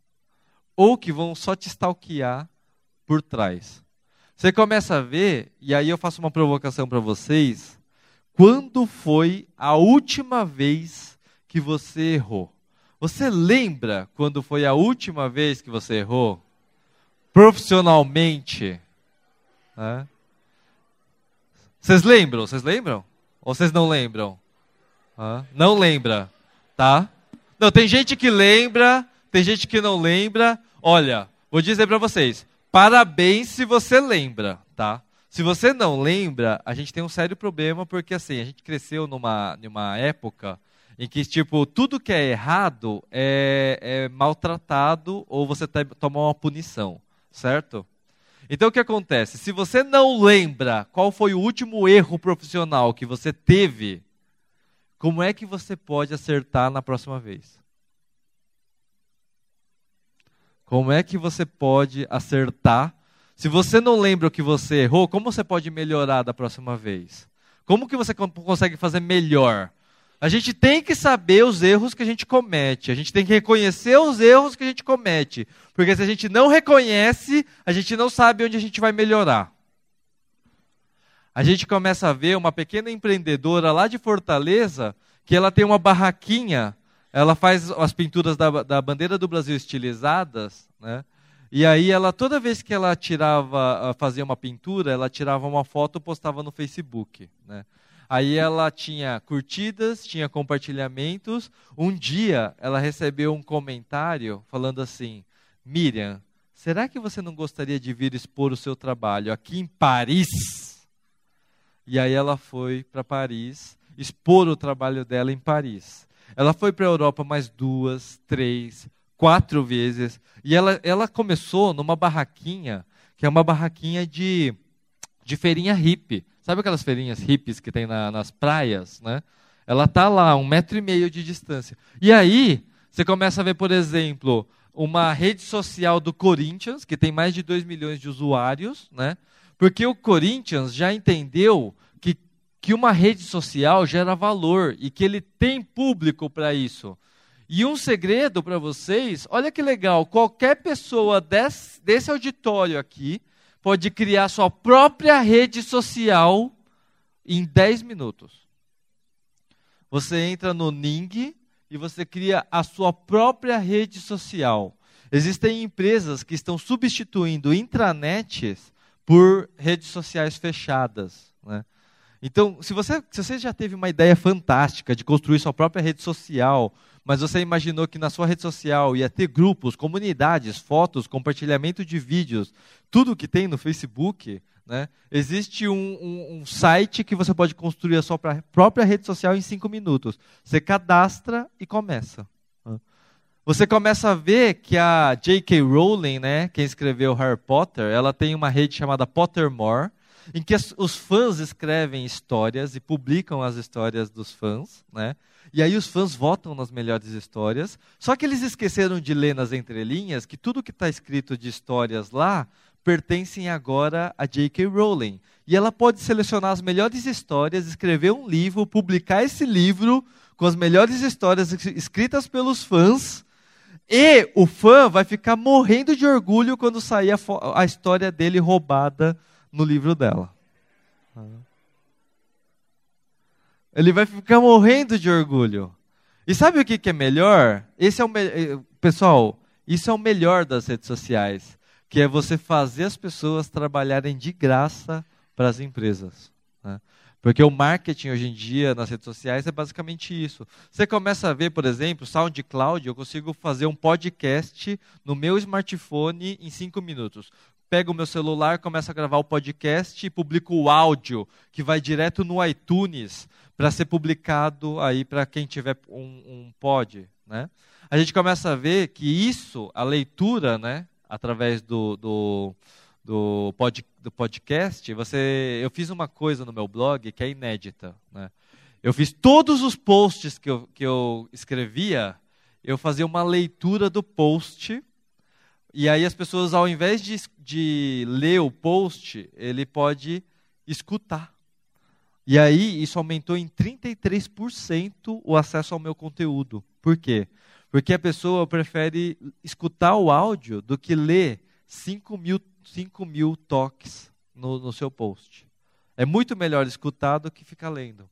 Ou que vão só te stalkear por trás. Você começa a ver, e aí eu faço uma provocação para vocês. Quando foi a última vez que você errou? Você lembra quando foi a última vez que você errou? Profissionalmente? Né? Vocês lembram? Vocês lembram? Ou vocês não lembram? Não lembra, tá? Não, tem gente que lembra, tem gente que não lembra. Olha, vou dizer para vocês. Parabéns se você lembra, tá? Se você não lembra, a gente tem um sério problema porque assim, a gente cresceu numa, numa época em que tipo tudo que é errado é, é maltratado ou você toma uma punição, certo? Então o que acontece? Se você não lembra qual foi o último erro profissional que você teve, como é que você pode acertar na próxima vez? Como é que você pode acertar? Se você não lembra o que você errou, como você pode melhorar da próxima vez? Como que você consegue fazer melhor? A gente tem que saber os erros que a gente comete. A gente tem que reconhecer os erros que a gente comete. Porque se a gente não reconhece, a gente não sabe onde a gente vai melhorar. A gente começa a ver uma pequena empreendedora lá de Fortaleza que ela tem uma barraquinha ela faz as pinturas da, da bandeira do Brasil estilizadas, né? E aí ela toda vez que ela tirava, ah, fazia uma pintura, ela tirava uma foto e postava no Facebook, né? Aí ela tinha curtidas, tinha compartilhamentos. Um dia ela recebeu um comentário falando assim: Miriam, será que você não gostaria de vir expor o seu trabalho aqui em Paris? E aí ela foi para Paris expor o trabalho dela em Paris. Ela foi para a Europa mais duas, três, quatro vezes. E ela, ela começou numa barraquinha, que é uma barraquinha de, de feirinha hippie. Sabe aquelas feirinhas hippies que tem na, nas praias, né? Ela tá lá, um metro e meio de distância. E aí, Você começa a ver, por exemplo, uma rede social do Corinthians, que tem mais de 2 milhões de usuários, né? Porque o Corinthians já entendeu que, que uma rede social gera valor e que ele tem público para isso. E um segredo para vocês, olha que legal, qualquer pessoa desse, desse auditório aqui pode criar sua própria rede social em 10 minutos. Você entra no Ning e você cria a sua própria rede social. Existem empresas que estão substituindo intranets por redes sociais fechadas. Né? Então, se você, se você já teve uma ideia fantástica de construir sua própria rede social, mas você imaginou que na sua rede social ia ter grupos, comunidades, fotos, compartilhamento de vídeos, tudo que tem no Facebook, né? existe um, um, um site que você pode construir a sua própria rede social em cinco minutos. Você cadastra e começa. Você começa a ver que a J.K. Rowling, né, quem escreveu Harry Potter, ela tem uma rede chamada Pottermore, em que os fãs escrevem histórias e publicam as histórias dos fãs, né? E aí os fãs votam nas melhores histórias. Só que eles esqueceram de ler nas entrelinhas que tudo que está escrito de histórias lá pertencem agora a J.K. Rowling. E ela pode selecionar as melhores histórias, escrever um livro, publicar esse livro com as melhores histórias escritas pelos fãs e o fã vai ficar morrendo de orgulho quando sair a, a história dele roubada no livro dela. Ele vai ficar morrendo de orgulho. E sabe o que, que é melhor? Esse é o me... Eh, pessoal, isso é o melhor das redes sociais, que é você fazer as pessoas trabalharem de graça para as empresas. Né? Porque o marketing hoje em dia nas redes sociais é basicamente isso. Você começa a ver, por exemplo, SoundCloud, eu consigo fazer um podcast no meu smartphone em cinco minutos. Pego o meu celular, começo a gravar o podcast e publico o áudio, que vai direto no iTunes, para ser publicado aí para quem tiver um, um pod. Né? A gente começa a ver que isso, a leitura, né, através do, do do, pod, do podcast, você, eu fiz uma coisa no meu blog que é inédita. Né? Eu fiz todos os posts que eu, que eu escrevia, eu fazia uma leitura do post, e aí as pessoas, ao invés de, de ler o post, ele pode escutar. E aí isso aumentou em 33% o acesso ao meu conteúdo. Por quê? Porque a pessoa prefere escutar o áudio do que ler 5 mil 5 mil toques no, no seu post. É muito melhor escutar do que ficar lendo.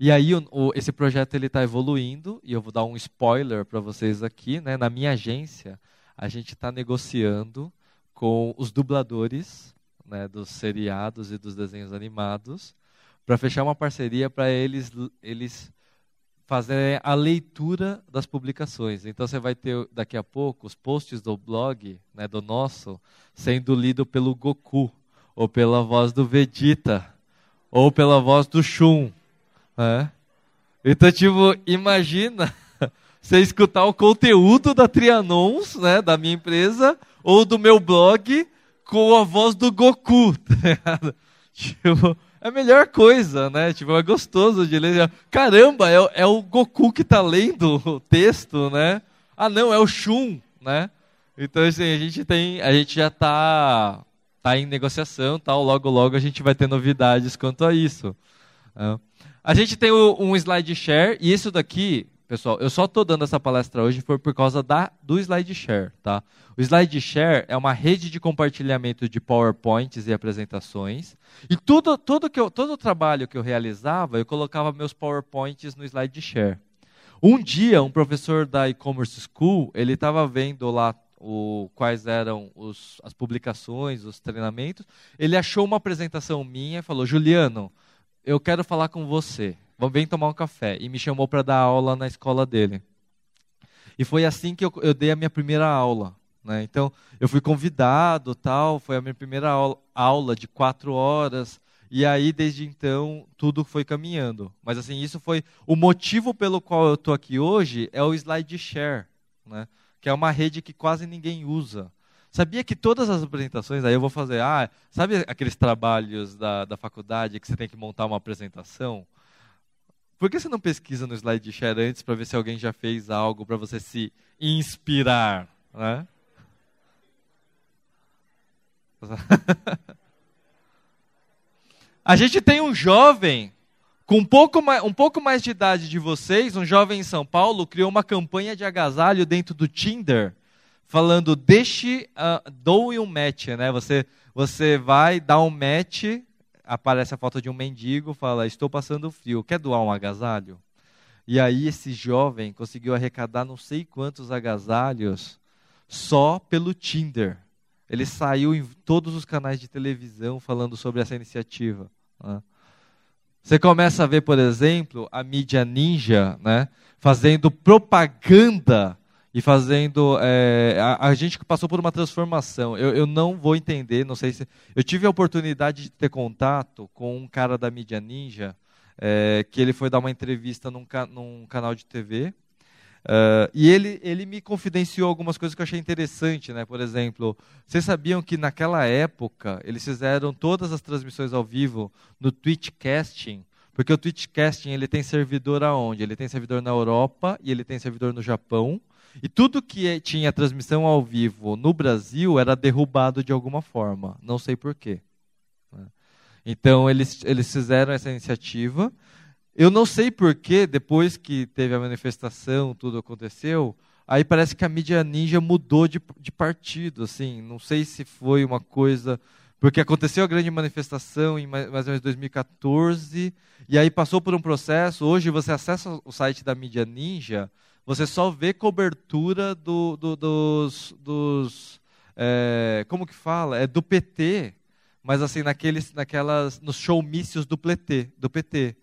E aí o, o, esse projeto ele está evoluindo e eu vou dar um spoiler para vocês aqui, né? Na minha agência a gente está negociando com os dubladores, né, dos seriados e dos desenhos animados, para fechar uma parceria para eles eles fazer a leitura das publicações. Então você vai ter daqui a pouco os posts do blog, né, do nosso, sendo lido pelo Goku, ou pela voz do Vegeta, ou pela voz do Shun. Né? Então, tipo, imagina você escutar o conteúdo da Trianons, né, da minha empresa, ou do meu blog, com a voz do Goku. Tá tipo, é a melhor coisa, né? Tipo, é gostoso de ler. Caramba, é, é o Goku que está lendo o texto, né? Ah, não, é o Shun, né? Então, assim, a gente tem, a gente já está tá em negociação, tal. Logo, logo a gente vai ter novidades quanto a isso. É. A gente tem o, um slide share e isso daqui Pessoal, eu só estou dando essa palestra hoje foi por causa da, do SlideShare. Tá? O SlideShare é uma rede de compartilhamento de PowerPoints e apresentações. E tudo, tudo que eu, todo o trabalho que eu realizava, eu colocava meus PowerPoints no SlideShare. Um dia, um professor da e-commerce school, ele estava vendo lá o, quais eram os, as publicações, os treinamentos. Ele achou uma apresentação minha e falou: Juliano, eu quero falar com você vamos vem tomar um café. E me chamou para dar aula na escola dele. E foi assim que eu, eu dei a minha primeira aula. Né? Então, eu fui convidado, tal, foi a minha primeira aula, de quatro horas. E aí, desde então, tudo foi caminhando. Mas, assim, isso foi o motivo pelo qual eu estou aqui hoje é o SlideShare, né? que é uma rede que quase ninguém usa. Sabia que todas as apresentações, aí eu vou fazer, ah, sabe aqueles trabalhos da, da faculdade que você tem que montar uma apresentação? Por que você não pesquisa no SlideShare antes para ver se alguém já fez algo para você se inspirar? Né? A gente tem um jovem com um pouco, mais, um pouco mais de idade de vocês, um jovem em São Paulo, criou uma campanha de agasalho dentro do Tinder, falando, deixe, uh, doe um match, né? Você, você vai dar um match, aparece a foto de um mendigo, fala, estou passando frio, quer doar um agasalho? E aí esse jovem conseguiu arrecadar não sei quantos agasalhos só pelo Tinder. Ele saiu em todos os canais de televisão falando sobre essa iniciativa. Né? Você começa a ver, por exemplo, a mídia ninja né, fazendo propaganda e fazendo. É, a, a, gente passou por uma transformação. Eu, eu, não vou entender, não sei se. Eu tive a oportunidade de ter contato com um cara da mídia ninja, é, que ele foi dar uma entrevista num, num canal de TV. Uh, e ele, ele me confidenciou algumas coisas que eu achei interessante, né? Por exemplo, vocês sabiam que naquela época eles fizeram todas as transmissões ao vivo no Twitchcasting, porque o Twitchcasting ele tem servidor aonde? Ele tem servidor na Europa e ele tem servidor no Japão. E tudo que é, tinha transmissão ao vivo no Brasil era derrubado de alguma forma. Não sei porquê. Né? Então eles, eles fizeram essa iniciativa. Eu não sei porquê, depois que teve a manifestação, tudo aconteceu, aí parece que a mídia ninja mudou de, de partido, assim, não sei se foi uma coisa... Porque aconteceu a grande manifestação em mais, ou menos 2014, e aí passou por um processo, hoje você acessa o site da mídia ninja, você só vê cobertura do, do, dos... dos é, como que fala? É do PT, mas assim, naqueles, naquelas, nos showmícios do PT, do PT.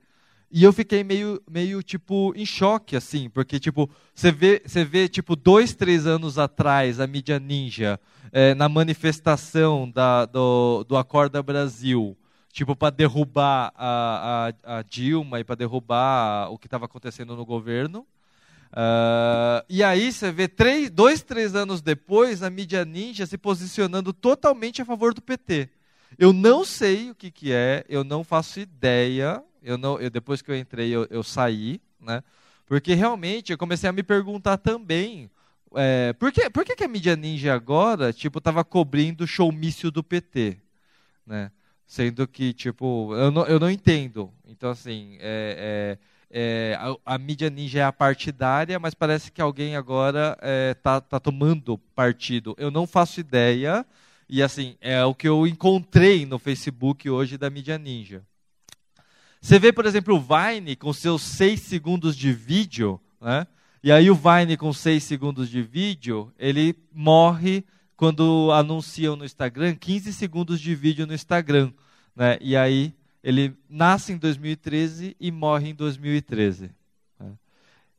E eu fiquei meio, meio tipo, em choque, assim, porque, tipo, você vê, você vê, tipo, dois, três anos atrás, a mídia ninja, é, na manifestação da, do, do Acorda Brasil, tipo, para derrubar a, a, a, Dilma e para derrubar o que estava acontecendo no governo. Uh, e aí você vê, três, dois, três anos depois, a mídia ninja se posicionando totalmente a favor do PT. Eu não sei o que, que é, eu não faço ideia eu não, eu, depois que eu entrei, eu, eu saí, né? Porque realmente eu comecei a me perguntar também é, por, que, por que, que a mídia ninja agora, tipo, estava cobrindo o showmício do PT, né? Sendo que, tipo, eu não, eu não entendo. Então, assim, é, é, é a, a, mídia ninja é a partidária, mas parece que alguém agora está é, tá, tomando partido. Eu não faço ideia, e assim, é o que eu encontrei no Facebook hoje da mídia ninja. Você vê, por exemplo, o Vine com seus seis segundos de vídeo, né? E aí o Vine com seis segundos de vídeo, ele morre quando anunciam no Instagram 15 segundos de vídeo no Instagram, né? E aí ele nasce em 2013 e morre em 2013. Né?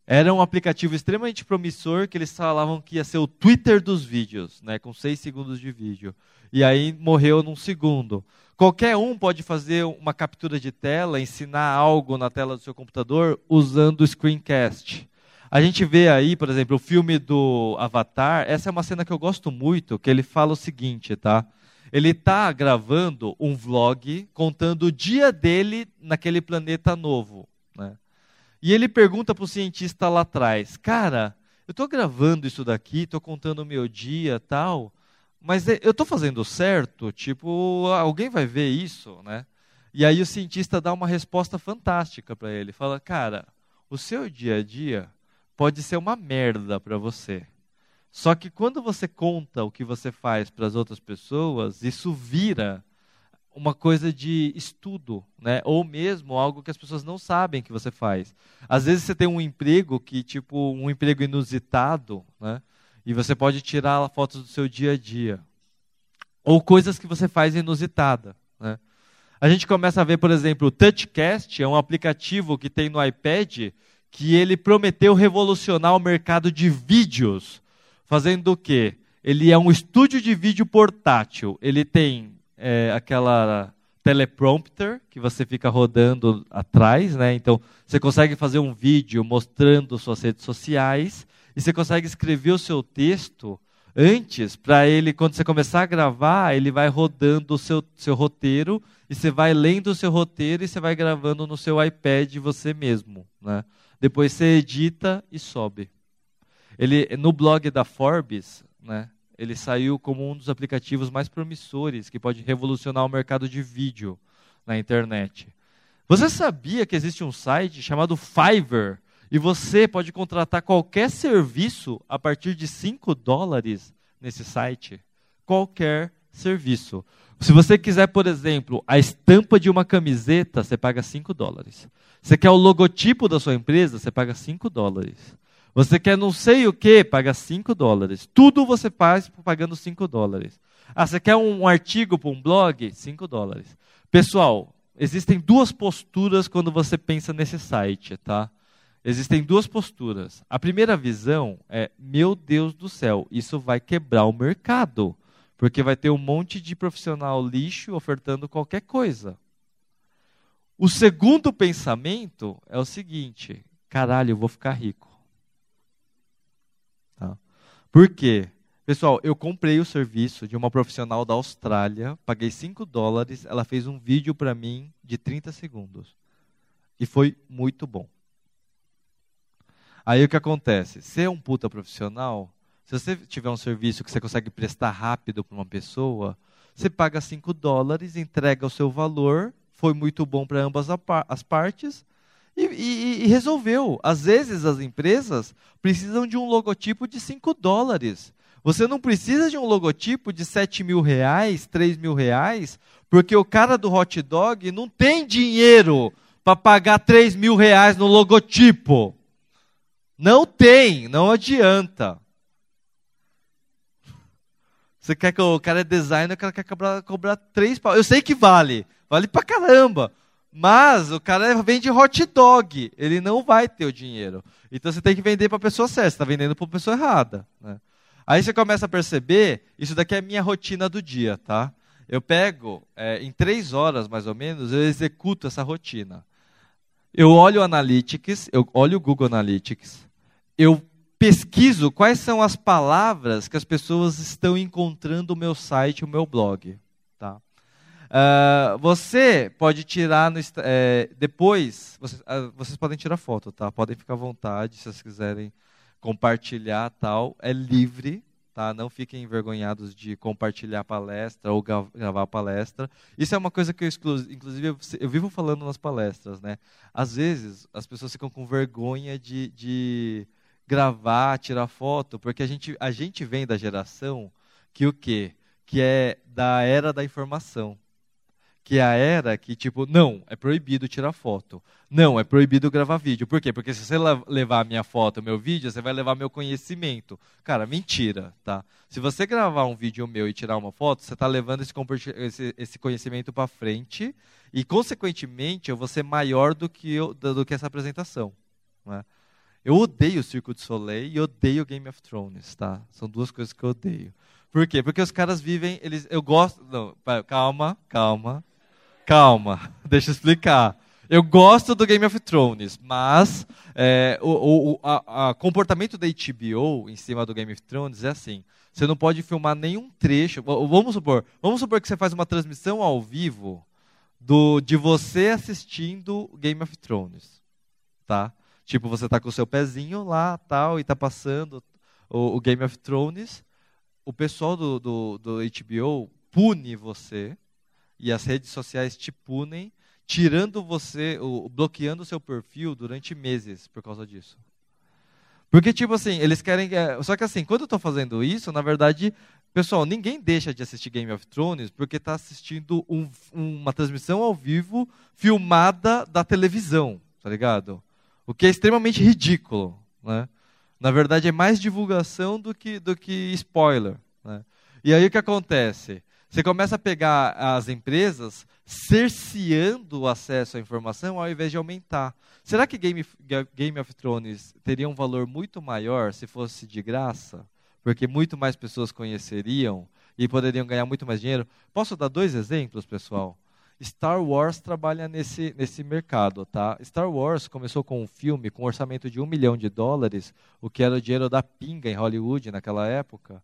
Era um aplicativo extremamente promissor que eles falavam que ia ser o Twitter dos vídeos, né? Com seis segundos de vídeo. E aí morreu num segundo. Qualquer um pode fazer uma captura de tela, ensinar algo na tela do seu computador usando o screencast. A gente vê aí, por exemplo, o filme do Avatar. Essa é uma cena que eu gosto muito, que ele fala o seguinte, tá? Ele está gravando um vlog contando o dia dele naquele planeta novo, né? E ele pergunta para o cientista lá atrás, cara, eu estou gravando isso daqui, estou contando o meu dia, tal. Mas é, eu estou fazendo certo? Tipo, alguém vai ver isso, né? E aí o cientista dá uma resposta fantástica para ele. Fala, cara, o seu dia a dia pode ser uma merda para você. Só que quando você conta o que você faz para as outras pessoas, isso vira uma coisa de estudo, né? Ou mesmo algo que as pessoas não sabem que você faz. Às vezes você tem um emprego que tipo um emprego inusitado, né? E você pode tirar fotos do seu dia a dia. Ou coisas que você faz inusitada. Né? A gente começa a ver, por exemplo, o Touchcast, é um aplicativo que tem no iPad que ele prometeu revolucionar o mercado de vídeos. Fazendo o quê? Ele é um estúdio de vídeo portátil. Ele tem é, aquela teleprompter que você fica rodando atrás, né? Então você consegue fazer um vídeo mostrando suas redes sociais e você consegue escrever o seu texto Antes, para ele, quando você começar a gravar, ele vai rodando o seu, seu roteiro e você vai lendo o seu roteiro e você vai gravando no seu iPad você mesmo. Né? Depois você edita e sobe. Ele, no blog da Forbes, né, ele saiu como um dos aplicativos mais promissores que pode revolucionar o mercado de vídeo na internet. Você sabia que existe um site chamado Fiverr e você pode contratar qualquer serviço a partir de 5 dólares nesse site. Qualquer serviço. Se você quiser, por exemplo, a estampa de uma camiseta, você paga 5 dólares. Você quer o logotipo da sua empresa, você paga 5 dólares. Você quer não sei o que, paga 5 dólares. Tudo você faz pagando 5 dólares. Ah, você quer um artigo para um blog? 5 dólares. Pessoal, existem duas posturas quando você pensa nesse site, tá? Existem duas posturas. A primeira visão é: meu Deus do céu, isso vai quebrar o mercado. Porque vai ter um monte de profissional lixo ofertando qualquer coisa. O segundo pensamento é o seguinte: caralho, eu vou ficar rico. Tá? Por quê? Pessoal, eu comprei o serviço de uma profissional da Austrália, paguei 5 dólares, ela fez um vídeo para mim de 30 segundos. E foi muito bom. Aí o que acontece? É um puta profissional, se você tiver um serviço que você consegue prestar rápido para uma pessoa, você paga 5 dólares, entrega o seu valor, foi muito bom para ambas as partes e, e, e, resolveu. Às vezes as empresas precisam de um logotipo de 5 dólares. Você não precisa de um logotipo de 7 mil reais, 3 mil reais, porque o cara do hot dog não tem dinheiro para pagar 3 mil reais no logotipo. Não tem, não adianta. Você quer que o cara é designer, o cara quer cobrar, cobrar três pau. Eu sei que vale, vale pra caramba. Mas o cara vende hot dog, ele não vai ter o dinheiro. Então você tem que vender para a pessoa certa, você está vendendo para a pessoa errada. Né? Aí você começa a perceber, isso daqui é a minha rotina do dia, tá? Eu pego, é, em três horas mais ou menos, eu executo essa rotina. Eu olho o Analytics, eu olho o Google Analytics, eu pesquiso quais são as palavras que as pessoas estão encontrando o meu site, o meu blog. Tá? Uh, você pode tirar no, é, depois, vocês, uh, vocês, podem tirar foto, tá? Podem ficar à vontade se vocês quiserem compartilhar tal, é livre, tá? Não fiquem envergonhados de compartilhar palestra ou gravar palestra. Isso é uma coisa que eu, inclusive, eu, eu vivo falando nas palestras, né? Às vezes as pessoas ficam com vergonha de, de gravar, tirar foto, porque a gente, a gente vem da geração que o quê? Que é da era da informação. Que é a era que, tipo, não, é proibido tirar foto. Não, é proibido gravar vídeo. Por quê? Porque se você levar minha foto, meu vídeo, você vai levar meu conhecimento. Cara, mentira, tá? Se você gravar um vídeo meu e tirar uma foto, você está levando esse, esse, esse conhecimento para frente e, consequentemente, eu vou ser maior do que, eu, do que essa apresentação. Não é? Eu odeio o Circo de Soleil e odeio Game of Thrones, tá? São duas coisas que eu odeio. Por quê? Porque os caras vivem, eles, eu gosto, não, calma, calma, calma, deixa eu explicar. Eu gosto do Game of Thrones, mas é, o, o a, a comportamento da HBO em cima do Game of Thrones é assim: você não pode filmar nenhum trecho. Vamos supor, vamos supor que você faz uma transmissão ao vivo do, de você assistindo Game of Thrones, tá? Tipo, você tá com o seu pezinho lá, tal, e tá passando o, o Game of Thrones. O pessoal do, do, do HBO pune você, e as redes sociais te punem, tirando você, o, bloqueando o seu perfil durante meses por causa disso. Porque, tipo assim, eles querem. É, só que assim, quando eu estou fazendo isso, na verdade, pessoal, ninguém deixa de assistir Game of Thrones porque está assistindo um, uma transmissão ao vivo filmada da televisão, tá ligado? O que é extremamente ridículo. Né? Na verdade, é mais divulgação do que, do que spoiler. Né? E aí o que acontece? Você começa a pegar as empresas cerceando o acesso à informação ao invés de aumentar. Será que Game, Game of Thrones teria um valor muito maior se fosse de graça? Porque muito mais pessoas conheceriam e poderiam ganhar muito mais dinheiro. Posso dar dois exemplos, pessoal? Star Wars trabalha nesse, nesse mercado, tá? Star Wars começou com um filme com um orçamento de um milhão de dólares, o que era o dinheiro da pinga em Hollywood naquela época.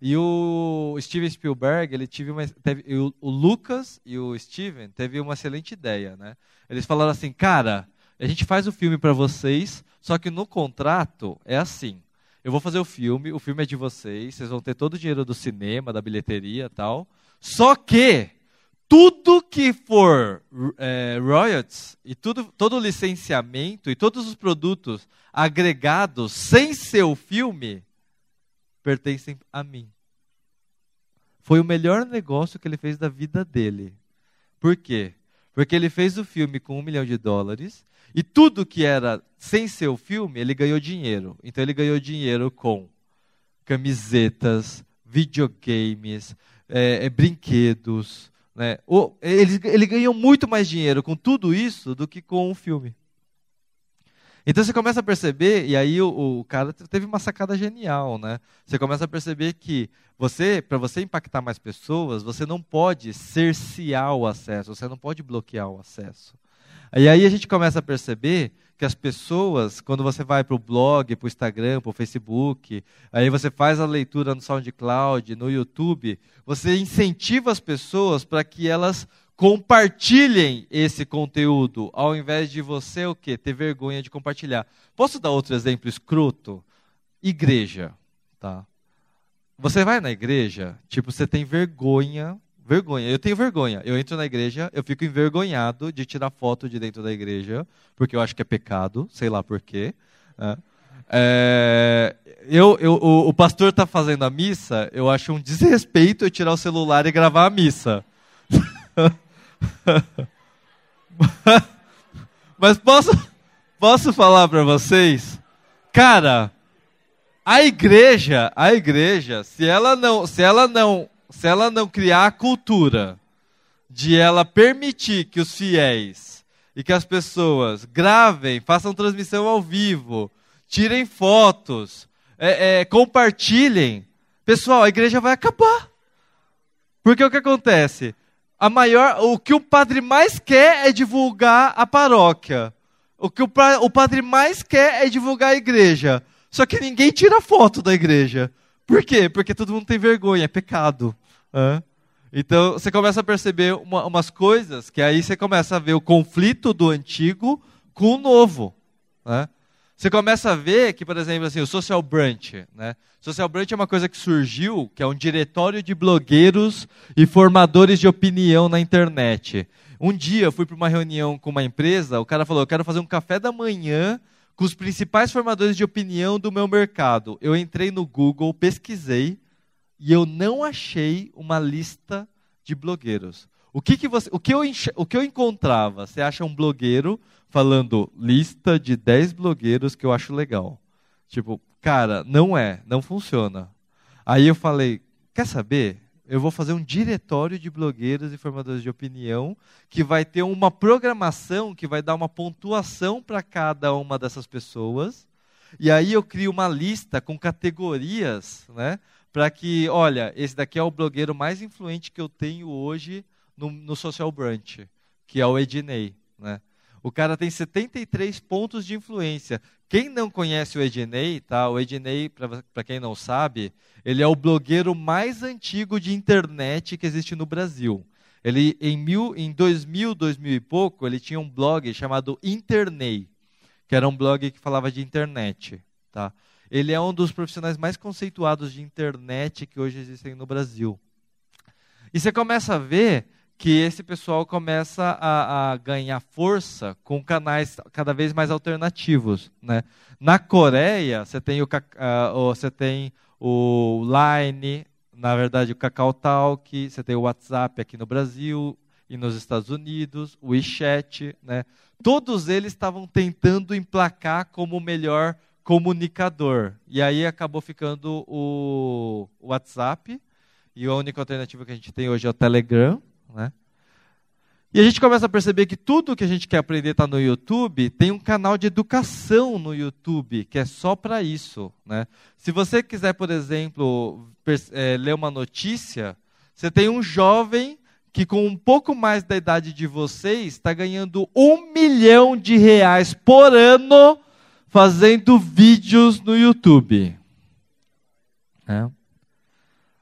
E o Steven Spielberg, ele tive uma, teve, o, o Lucas e o Steven teve uma excelente ideia, né? Eles falaram assim, cara, a gente faz o filme para vocês, só que no contrato é assim. Eu vou fazer o filme, o filme é de vocês, vocês vão ter todo o dinheiro do cinema, da bilheteria tal. Só que tudo que for é, royalties e tudo, todo licenciamento e todos os produtos agregados sem ser o filme pertencem a mim. Foi o melhor negócio que ele fez da vida dele. Por quê? Porque ele fez o filme com um milhão de dólares e tudo que era sem ser o filme, ele ganhou dinheiro. Então ele ganhou dinheiro com camisetas, videogames, é, é, brinquedos. Né? O, ele, ele ganhou muito mais dinheiro com tudo isso do que com o filme. Então você começa a perceber, e aí o, o, cara teve uma sacada genial, né? Você começa a perceber que você, para você impactar mais pessoas, você não pode cercear o acesso, você não pode bloquear o acesso. E aí a gente começa a perceber que as pessoas, quando você vai para o blog, para o Instagram, para o Facebook, aí você faz a leitura no SoundCloud, no YouTube, você incentiva as pessoas para que elas compartilhem esse conteúdo, ao invés de você o quê? Ter vergonha de compartilhar. Posso dar outro exemplo escroto? Igreja, tá? Você vai na igreja, tipo, você tem vergonha, vergonha. Eu tenho vergonha. Eu entro na igreja, eu fico envergonhado de tirar foto de dentro da igreja, porque eu acho que é pecado, sei lá por quê. Né? É, eu, eu, o, o pastor está fazendo a missa, eu acho um desrespeito eu tirar o celular e gravar a missa. Mas posso, posso falar para vocês? Cara, a igreja, a igreja, se ela não, se ela não, se ela não criar a cultura de ela permitir que os fiéis e que as pessoas gravem, façam transmissão ao vivo, tirem fotos, é, é, compartilhem, pessoal, a igreja vai acabar. Porque o que acontece? a maior, o que o padre mais quer é divulgar a paróquia. O que o, o padre mais quer é divulgar a igreja. Só que ninguém tira foto da igreja. Por quê? Porque todo mundo tem vergonha, é pecado. Então você começa a perceber uma, umas coisas que aí você começa a ver o conflito do antigo com o novo. Né? Você começa a ver que, por exemplo, assim, o Social Branch. Né? Social Branch é uma coisa que surgiu, que é um diretório de blogueiros e formadores de opinião na internet. Um dia eu fui para uma reunião com uma empresa, o cara falou: Eu quero fazer um café da manhã com os principais formadores de opinião do meu mercado. Eu entrei no Google, pesquisei e eu não achei uma lista de blogueiros. O que, que, você, o que, eu, o que eu encontrava? Você acha um blogueiro falando lista de 10 blogueiros que eu acho legal. Tipo, cara, não é, não funciona. Aí eu falei, quer saber? Eu vou fazer um diretório de blogueiros e formadores de opinião que vai ter uma programação que vai dar uma pontuação para cada uma dessas pessoas. E aí eu crio uma lista com categorias, né? Para que, olha, esse daqui é o blogueiro mais influente que eu tenho hoje no, no Social Branch, que é o Ednei, né? O cara tem 73 pontos de influência. Quem não conhece o Ednei, tá? O Ednei, para quem não sabe, ele é o blogueiro mais antigo de internet que existe no Brasil. Ele em, mil, em 2000, 2000 e pouco, ele tinha um blog chamado Internei, que era um blog que falava de internet, tá? Ele é um dos profissionais mais conceituados de internet que hoje existem no Brasil. E você começa a ver que esse pessoal começa a, a, ganhar força com canais cada vez mais alternativos. Né? Na Coreia, você tem o, uh, você tem o Line, na verdade o Kakao Talk, você tem o WhatsApp aqui no Brasil e nos Estados Unidos, o WeChat. Né? Todos eles estavam tentando emplacar como o melhor comunicador. E aí acabou ficando o WhatsApp, e a única alternativa que a gente tem hoje é o Telegram. Né? E a gente começa a perceber que tudo que a gente quer aprender está no YouTube. Tem um canal de educação no YouTube que é só para isso. Né? Se você quiser, por exemplo, é, ler uma notícia, você tem um jovem que, com um pouco mais da idade de vocês, está ganhando um milhão de reais por ano fazendo vídeos no YouTube. É.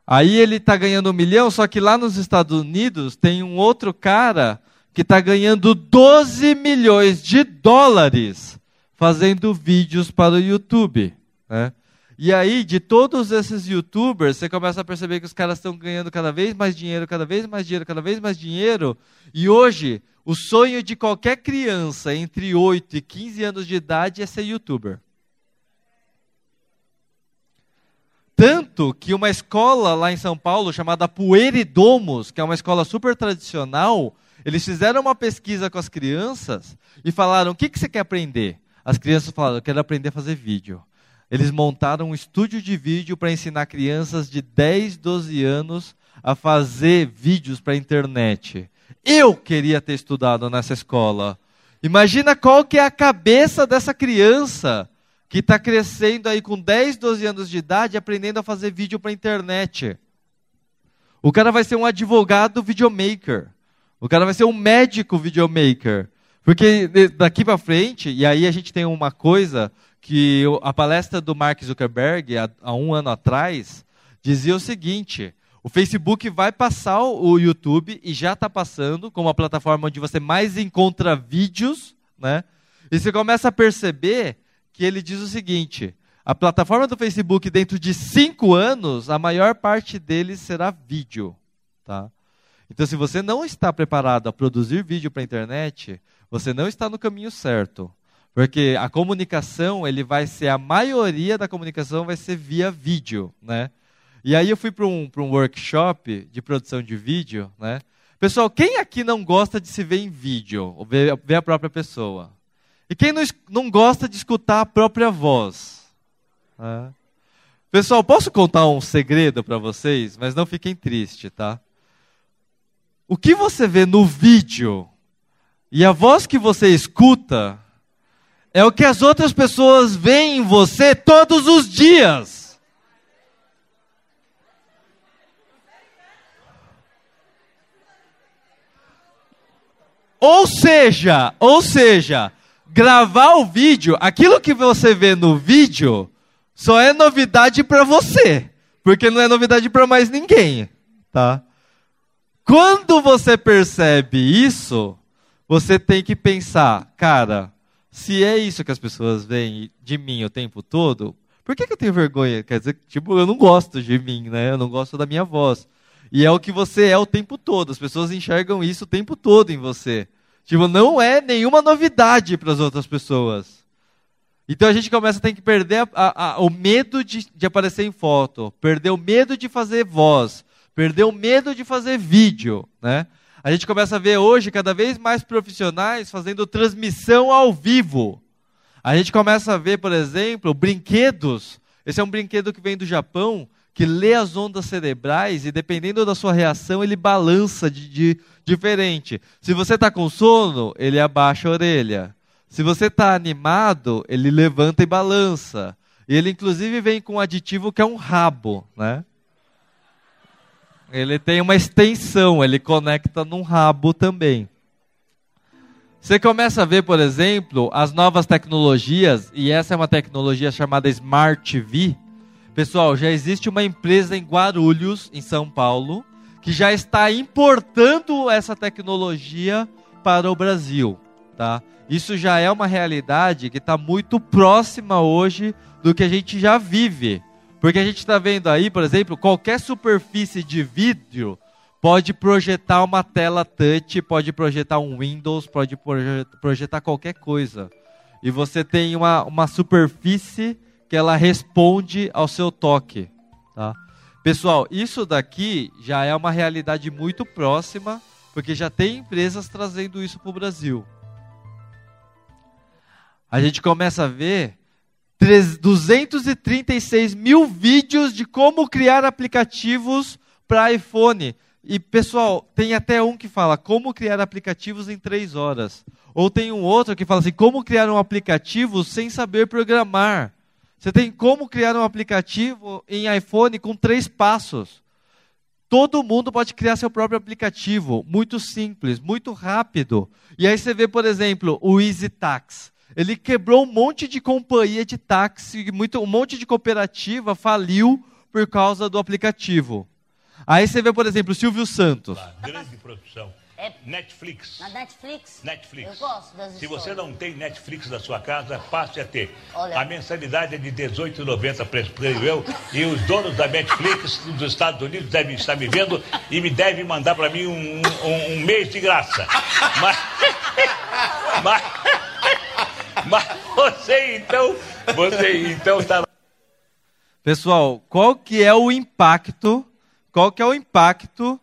Aí ele está ganhando um milhão, só que lá nos Estados Unidos tem um outro cara que está ganhando 12 milhões de dólares fazendo vídeos para o YouTube. Né? E aí, de todos esses youtubers, você começa a perceber que os caras estão ganhando cada vez mais dinheiro, cada vez mais dinheiro, cada vez mais dinheiro. E hoje, o sonho de qualquer criança entre 8 e 15 anos de idade é ser youtuber. Tanto que uma escola lá em São Paulo, chamada Pueridomos, que é uma escola super tradicional, eles fizeram uma pesquisa com as crianças e falaram: o que, que você quer aprender? As crianças falaram: eu quero aprender a fazer vídeo. Eles montaram um estúdio de vídeo para ensinar crianças de 10, 12 anos a fazer vídeos para a internet. Eu queria ter estudado nessa escola. Imagina qual que é a cabeça dessa criança que está crescendo aí com 10, 12 anos de idade aprendendo a fazer vídeo para a internet. O cara vai ser um advogado videomaker. O cara vai ser um médico videomaker. Porque daqui para frente, e aí a gente tem uma coisa que a palestra do Mark Zuckerberg, há, há um ano atrás, dizia o seguinte: o Facebook vai passar o YouTube, e já está passando, como a plataforma onde você mais encontra vídeos, né? E você começa a perceber que ele diz o seguinte: a plataforma do Facebook, dentro de cinco anos, a maior parte deles será vídeo. Tá? Então, se você não está preparado a produzir vídeo para a internet, você não está no caminho certo. Porque a comunicação, ele vai ser, a maioria da comunicação vai ser via vídeo, né? E aí eu fui para um, um workshop de produção de vídeo, né? Pessoal, quem aqui não gosta de se ver em vídeo, ou ver, ver a própria pessoa? E quem não, não gosta de escutar a própria voz? É. Pessoal, posso contar um segredo para vocês? Mas não fiquem tristes, tá? O que você vê no vídeo e a voz que você escuta é o que as outras pessoas veem em você todos os dias. Ou seja, ou seja, gravar o vídeo, aquilo que você vê no vídeo, só é novidade para você, porque não é novidade para mais ninguém, tá? Quando você percebe isso, você tem que pensar, cara, se é isso que as pessoas veem de mim o tempo todo, por que, que eu tenho vergonha? Quer dizer, tipo, eu não gosto de mim, né? Eu não gosto da minha voz. E é o que você é o tempo todo. As pessoas enxergam isso o tempo todo em você. Tipo, não é nenhuma novidade para as outras pessoas. Então a gente começa a ter que perder a, a, o medo de, de aparecer em foto, perder o medo de fazer voz, perder o medo de fazer vídeo, né? A gente começa a ver hoje cada vez mais profissionais fazendo transmissão ao vivo. A gente começa a ver, por exemplo, brinquedos. Esse é um brinquedo que vem do Japão, que lê as ondas cerebrais e, dependendo da sua reação, ele balança de, de diferente. Se você está com sono, ele abaixa a orelha. Se você está animado, ele levanta e balança. E ele, inclusive, vem com um aditivo que é um rabo, né? Ele tem uma extensão, ele conecta num rabo também. Você começa a ver, por exemplo, as novas tecnologias, e essa é uma tecnologia chamada Smart. Pessoal, já existe uma empresa em Guarulhos, em São Paulo, que já está importando essa tecnologia para o Brasil. Tá? Isso já é uma realidade que está muito próxima hoje do que a gente já vive. Porque a gente está vendo aí, por exemplo, qualquer superfície de vidro pode projetar uma tela touch, pode projetar um Windows, pode projetar qualquer coisa. E você tem uma, uma superfície que ela responde ao seu toque. Tá? Pessoal, isso daqui já é uma realidade muito próxima, porque já tem empresas trazendo isso para o Brasil. A gente começa a ver 236 mil vídeos de como criar aplicativos para iPhone. E, pessoal, tem até um que fala como criar aplicativos em três horas. Ou tem um outro que fala assim, como criar um aplicativo sem saber programar. Você tem como criar um aplicativo em iPhone com três passos. Todo mundo pode criar seu próprio aplicativo, muito simples, muito rápido. E aí você vê, por exemplo, o Easy Tax. Ele quebrou um monte de companhia de táxi, muito, um monte de cooperativa faliu por causa do aplicativo. Aí você vê, por exemplo, o Silvio Santos. grande produção. É Netflix. na Netflix? Netflix. Eu gosto das Se histórias. você não tem Netflix na sua casa, passe a ter. Olha. A mensalidade é de R$18,90, creio eu. E os donos da Netflix dos Estados Unidos devem estar me vendo e me devem mandar para mim um, um- um mês de graça. Mas, mas, mas você então, você então está Pessoal, qual que é o impacto? Qual que é o impacto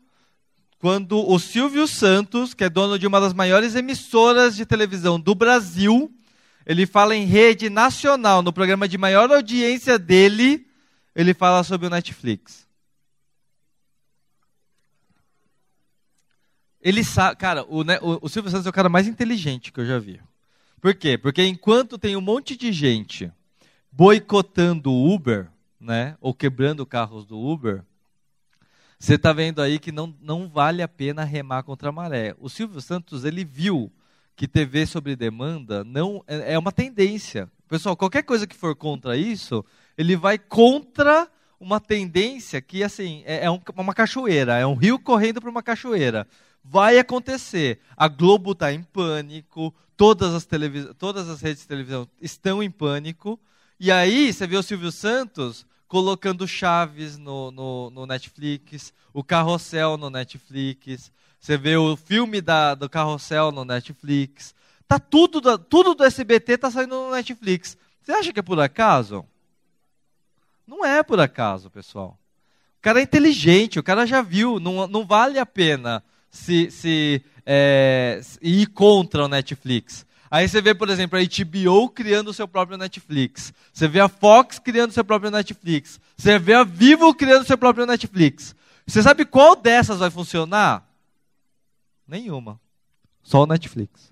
quando o Silvio Santos, que é dono de uma das maiores emissoras de televisão do Brasil, ele fala em rede nacional, no programa de maior audiência dele, ele fala sobre o Netflix. Ele sabe, cara, o, o- o Silvio Santos é o cara mais inteligente que eu já vi. Por quê? Porque enquanto tem um monte de gente boicotando o Uber, né, ou quebrando carros do Uber, você está vendo aí que não, não vale a pena remar contra a maré. O Silvio Santos ele viu que TV sobre demanda não é, é uma tendência. Pessoal, qualquer coisa que for contra isso, ele vai contra uma tendência que assim é, é um- uma cachoeira, é um rio correndo para uma cachoeira. Vai acontecer. A Globo está em pânico, todas as, televis todas as redes de televisão estão em pânico. E aí você vê o Silvio Santos colocando Chaves no, no, no Netflix, o Carrossel no Netflix, você vê o filme da, do Carrossel no Netflix. Tá tudo, tudo do SBT tá saindo no Netflix. Você acha que é por acaso? Não é por acaso, pessoal. O cara é inteligente, o cara já viu, não, não vale a pena se, se é, se ir contra o Netflix. Aí você vê, por exemplo, a HBO criando o seu próprio Netflix. Você vê a Fox criando o seu próprio Netflix. Você vê a Vivo criando o seu próprio Netflix. Você sabe qual dessas vai funcionar? Nenhuma. Só o Netflix.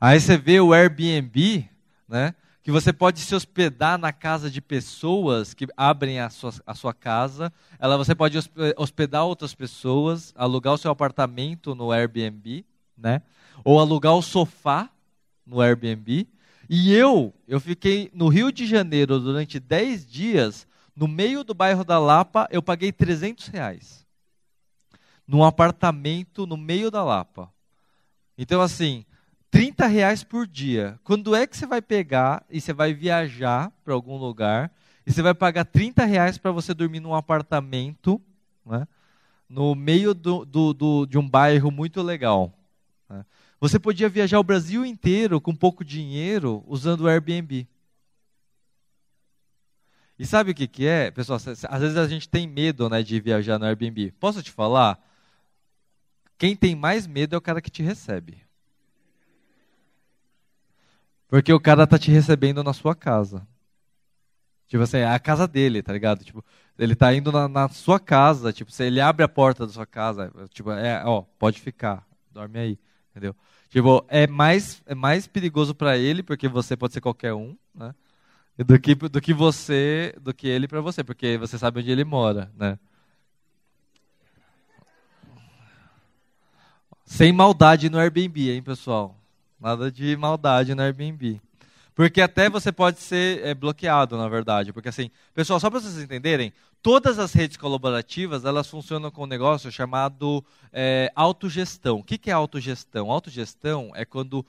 Aí você vê o Airbnb, né? Que você pode se hospedar na casa de pessoas que abrem a sua, a sua casa. Ela, você pode hospe- hospedar outras pessoas, alugar o seu apartamento no Airbnb, né? Ou alugar o sofá no Airbnb. E eu, eu fiquei no Rio de Janeiro durante 10 dias, no meio do bairro da Lapa, eu paguei 300 reais. Num apartamento no meio da Lapa. Então, assim, 30 reais por dia. Quando é que você vai pegar e você vai viajar para algum lugar e você vai pagar 30 reais para você dormir num apartamento né, no meio do, do- do- de um bairro muito legal? né? Você podia viajar o Brasil inteiro com pouco dinheiro usando o Airbnb. E sabe o que, que é? Pessoal, às vezes a gente tem medo né, de viajar no Airbnb. Posso te falar? Quem tem mais medo é o cara que te recebe. Porque o cara tá te recebendo na sua casa. Tipo assim, é a casa dele, tá ligado? Tipo, ele tá indo na, na sua casa, tipo, se ele abre a porta da sua casa, tipo, é, ó, pode ficar, dorme aí, entendeu? Tipo, é mais, é mais perigoso para ele, porque você pode ser qualquer um, né? Do que, do que você, do que ele para você, porque você sabe onde ele mora, né? Sem maldade no Airbnb, hein, pessoal? Nada de maldade no Airbnb. Porque até você pode ser é, bloqueado, na verdade. Porque assim, pessoal, só para vocês entenderem, todas as redes colaborativas, elas funcionam com um negócio chamado é, autogestão. O que, que é autogestão? Autogestão é quando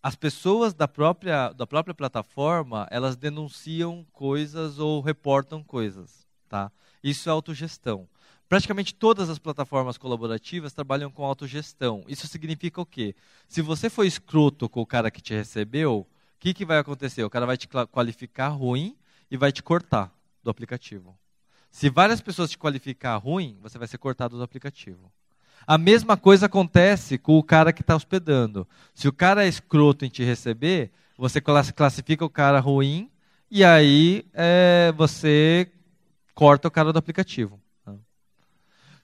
as pessoas da própria, da própria plataforma, elas denunciam coisas ou reportam coisas. Tá? Isso é autogestão. Praticamente todas as plataformas colaborativas trabalham com autogestão. Isso significa o quê? Se você for escroto com o cara que te recebeu, o que, que vai acontecer? O cara vai te qualificar ruim e vai te cortar do aplicativo. Se várias pessoas te qualificar ruim, você vai ser cortado do aplicativo. A mesma coisa acontece com o cara que está hospedando. Se o cara é escroto em te receber, você classi- classifica o cara ruim e aí é, você corta o cara do aplicativo.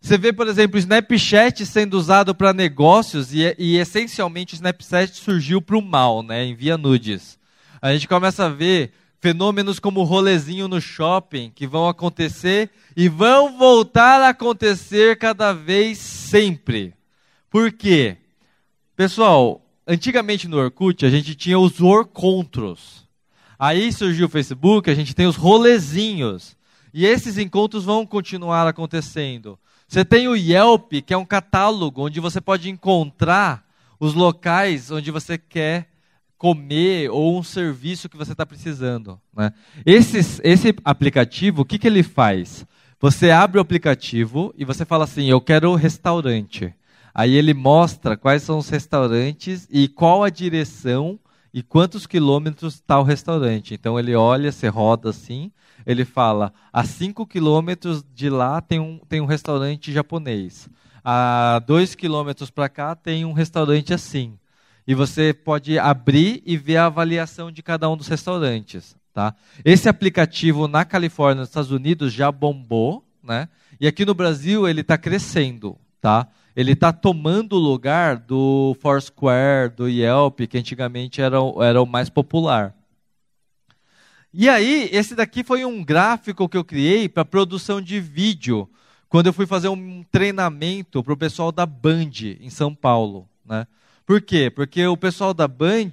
Você vê, por exemplo, o Snapchat sendo usado para negócios e, e, essencialmente o Snapchat surgiu para o mal, né? Envia nudes. A gente começa a ver fenômenos como o rolezinho no shopping que vão acontecer e vão voltar a acontecer cada vez sempre. Por quê? Pessoal, antigamente no Orkut a gente tinha os Orcontros. Aí surgiu o Facebook, a gente tem os rolezinhos. E esses encontros vão continuar acontecendo. Você tem o Yelp, que é um catálogo onde você pode encontrar os locais onde você quer comer ou um serviço que você está precisando. Né? Esse, esse aplicativo, o que, que ele faz? Você abre o aplicativo e você fala assim: Eu quero restaurante. Aí ele mostra quais são os restaurantes e qual a direção e quantos quilômetros está o restaurante. Então ele olha, você roda assim, ele fala: a 5 quilômetros de lá tem um, tem um restaurante japonês. A 2 quilômetros para cá tem um restaurante assim. E você pode abrir e ver a avaliação de cada um dos restaurantes. Tá? Esse aplicativo na Califórnia, nos Estados Unidos, já bombou. Né? E aqui no Brasil ele está crescendo. Tá? Ele está tomando o lugar do Foursquare, do Yelp, que antigamente era, era o mais popular. E aí, esse daqui foi um gráfico que eu criei para produção de vídeo, quando eu fui fazer um treinamento para o pessoal da Band, em São Paulo. Né? Por quê? Porque o pessoal da Band,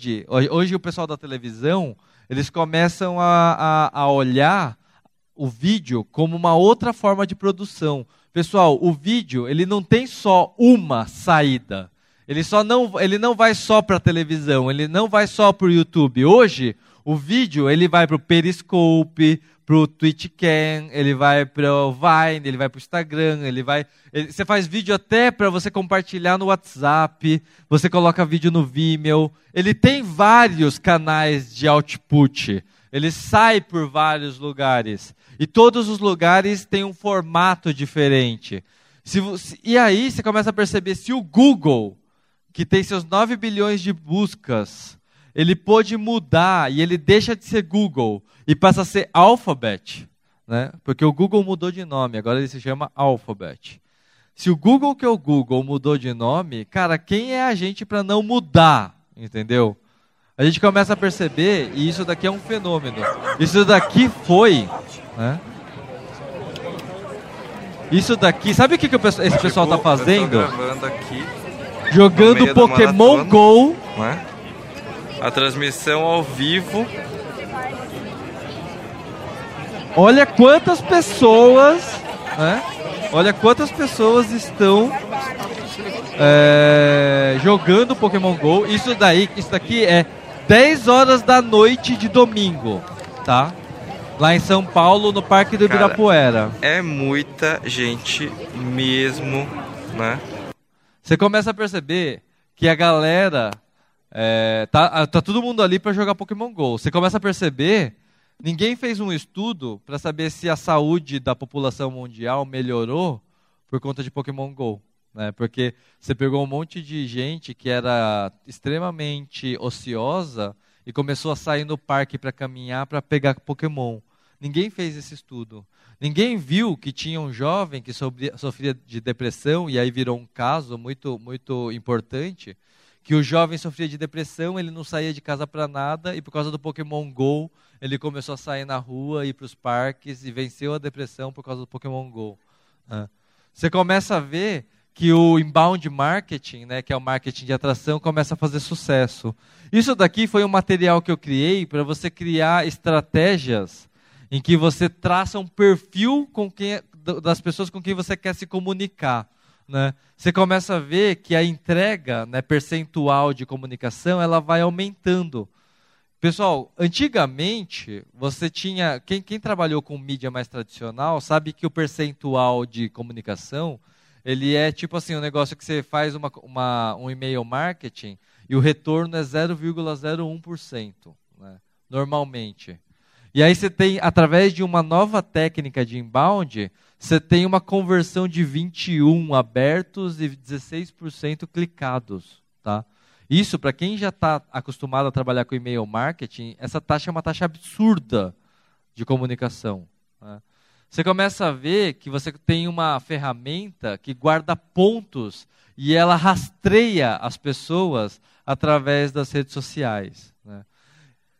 hoje o pessoal da televisão, eles começam a, a, a olhar o vídeo como uma outra forma de produção. Pessoal, o vídeo ele não tem só uma saída. Ele só não, ele não vai só para a televisão, ele não vai só para o YouTube. Hoje, o vídeo ele vai para o Periscope, para o Twitchcam, ele vai para o Vine, ele vai para o Instagram, ele vai. Ele, você faz vídeo até para você compartilhar no WhatsApp, você coloca vídeo no Vimeo. Ele tem vários canais de output. Ele sai por vários lugares. E todos os lugares têm um formato diferente. Se, e aí você começa a perceber se o Google, que tem seus 9 bilhões de buscas, ele pôde mudar e ele deixa de ser Google e passa a ser Alphabet, né? Porque o Google mudou de nome, agora ele se chama Alphabet. Se o Google que é o Google mudou de nome, cara, quem é a gente para não mudar, entendeu? A gente começa a perceber e isso daqui é um fenômeno. Isso daqui foi né? Isso daqui, sabe o que, que esse pessoal está fazendo? Jogando Pokémon Go. Né? A transmissão ao vivo. Olha quantas pessoas, né? Olha quantas pessoas estão é, jogando Pokémon Go. Isso daí, isso daqui é 10 horas da noite de domingo, tá? Lá em São Paulo, no Parque do Cara, Ibirapuera. É muita gente mesmo, né? Você começa a perceber que a galera. É, tá, tá todo mundo ali para jogar Pokémon GO. Você começa a perceber. Ninguém fez um estudo para saber se a saúde da população mundial melhorou por conta de Pokémon GO. Né? Porque você pegou um monte de gente que era extremamente ociosa e começou a sair no parque para caminhar para pegar Pokémon. Ninguém fez esse estudo. Ninguém viu que tinha um jovem que sofria de depressão, e aí virou um caso muito, muito importante, que o jovem sofria de depressão, ele não saía de casa para nada, e por causa do Pokémon GO, ele começou a sair na rua, ir para os parques, e venceu a depressão por causa do Pokémon GO. Você começa a ver que o inbound marketing, né, que é o marketing de atração, começa a fazer sucesso. Isso daqui foi um material que eu criei para você criar estratégias em que você traça um perfil quem, das pessoas com quem você quer se comunicar. Né? Você começa a ver que a entrega né, percentual de comunicação ela vai aumentando. Pessoal, antigamente você tinha. Quem, quem trabalhou com mídia mais tradicional sabe que o percentual de comunicação ele é tipo assim, um negócio que você faz uma, uma um e-mail marketing e o retorno é 0,01%, né? normalmente. E aí você tem, através de uma nova técnica de inbound, você tem uma conversão de 21 abertos e 16% clicados. Tá? Isso, para quem já está acostumado a trabalhar com e-mail marketing, essa taxa é uma taxa absurda de comunicação. Né? Você começa a ver que você tem uma ferramenta que guarda pontos e ela rastreia as pessoas através das redes sociais. Né?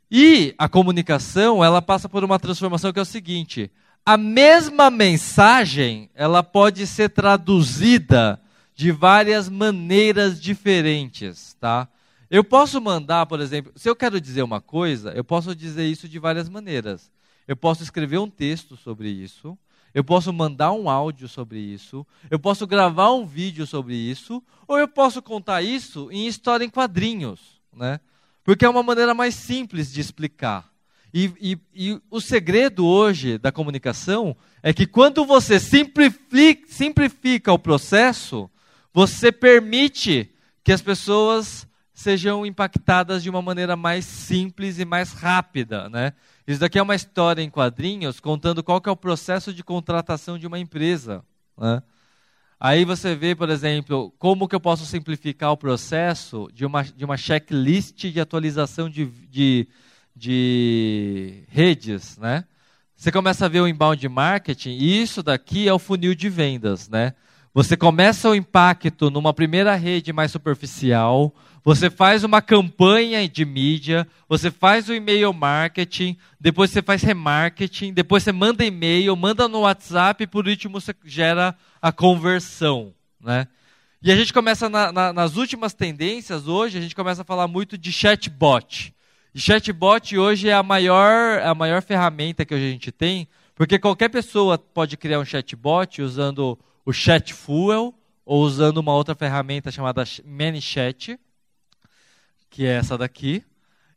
E a comunicação, ela passa por uma transformação que é o seguinte: a mesma mensagem, ela pode ser traduzida de várias maneiras diferentes, tá? Eu posso mandar, por exemplo, se eu quero dizer uma coisa, eu posso dizer isso de várias maneiras. eu posso escrever um texto sobre isso, eu posso mandar um áudio sobre isso, eu posso gravar um vídeo sobre isso, ou eu posso contar isso em história em quadrinhos, né? Porque é uma maneira mais simples de explicar. E, e, e o segredo hoje da comunicação é que quando você simplifica, simplifica o processo, você permite que as pessoas sejam impactadas de uma maneira mais simples e mais rápida, né? Isso daqui é uma história em quadrinhos contando qual que é o processo de contratação de uma empresa. Né? Aí você vê, por exemplo, como que eu posso simplificar o processo de uma, de uma checklist de atualização de, de, de redes, né? Você começa a ver o inbound marketing, e isso daqui é o funil de vendas, né? Você começa o impacto numa primeira rede mais superficial, você faz uma campanha de mídia, você faz o e-mail marketing, depois você faz remarketing, depois você manda e-mail, manda no WhatsApp e por último você gera a conversão. Né? E a gente começa na, na, nas últimas tendências hoje, a gente começa a falar muito de chatbot. Chatbot hoje é a maior, a maior ferramenta que a gente tem, porque qualquer pessoa pode criar um chatbot usando o Chatfuel ou usando uma outra ferramenta chamada ManyChat que é essa daqui.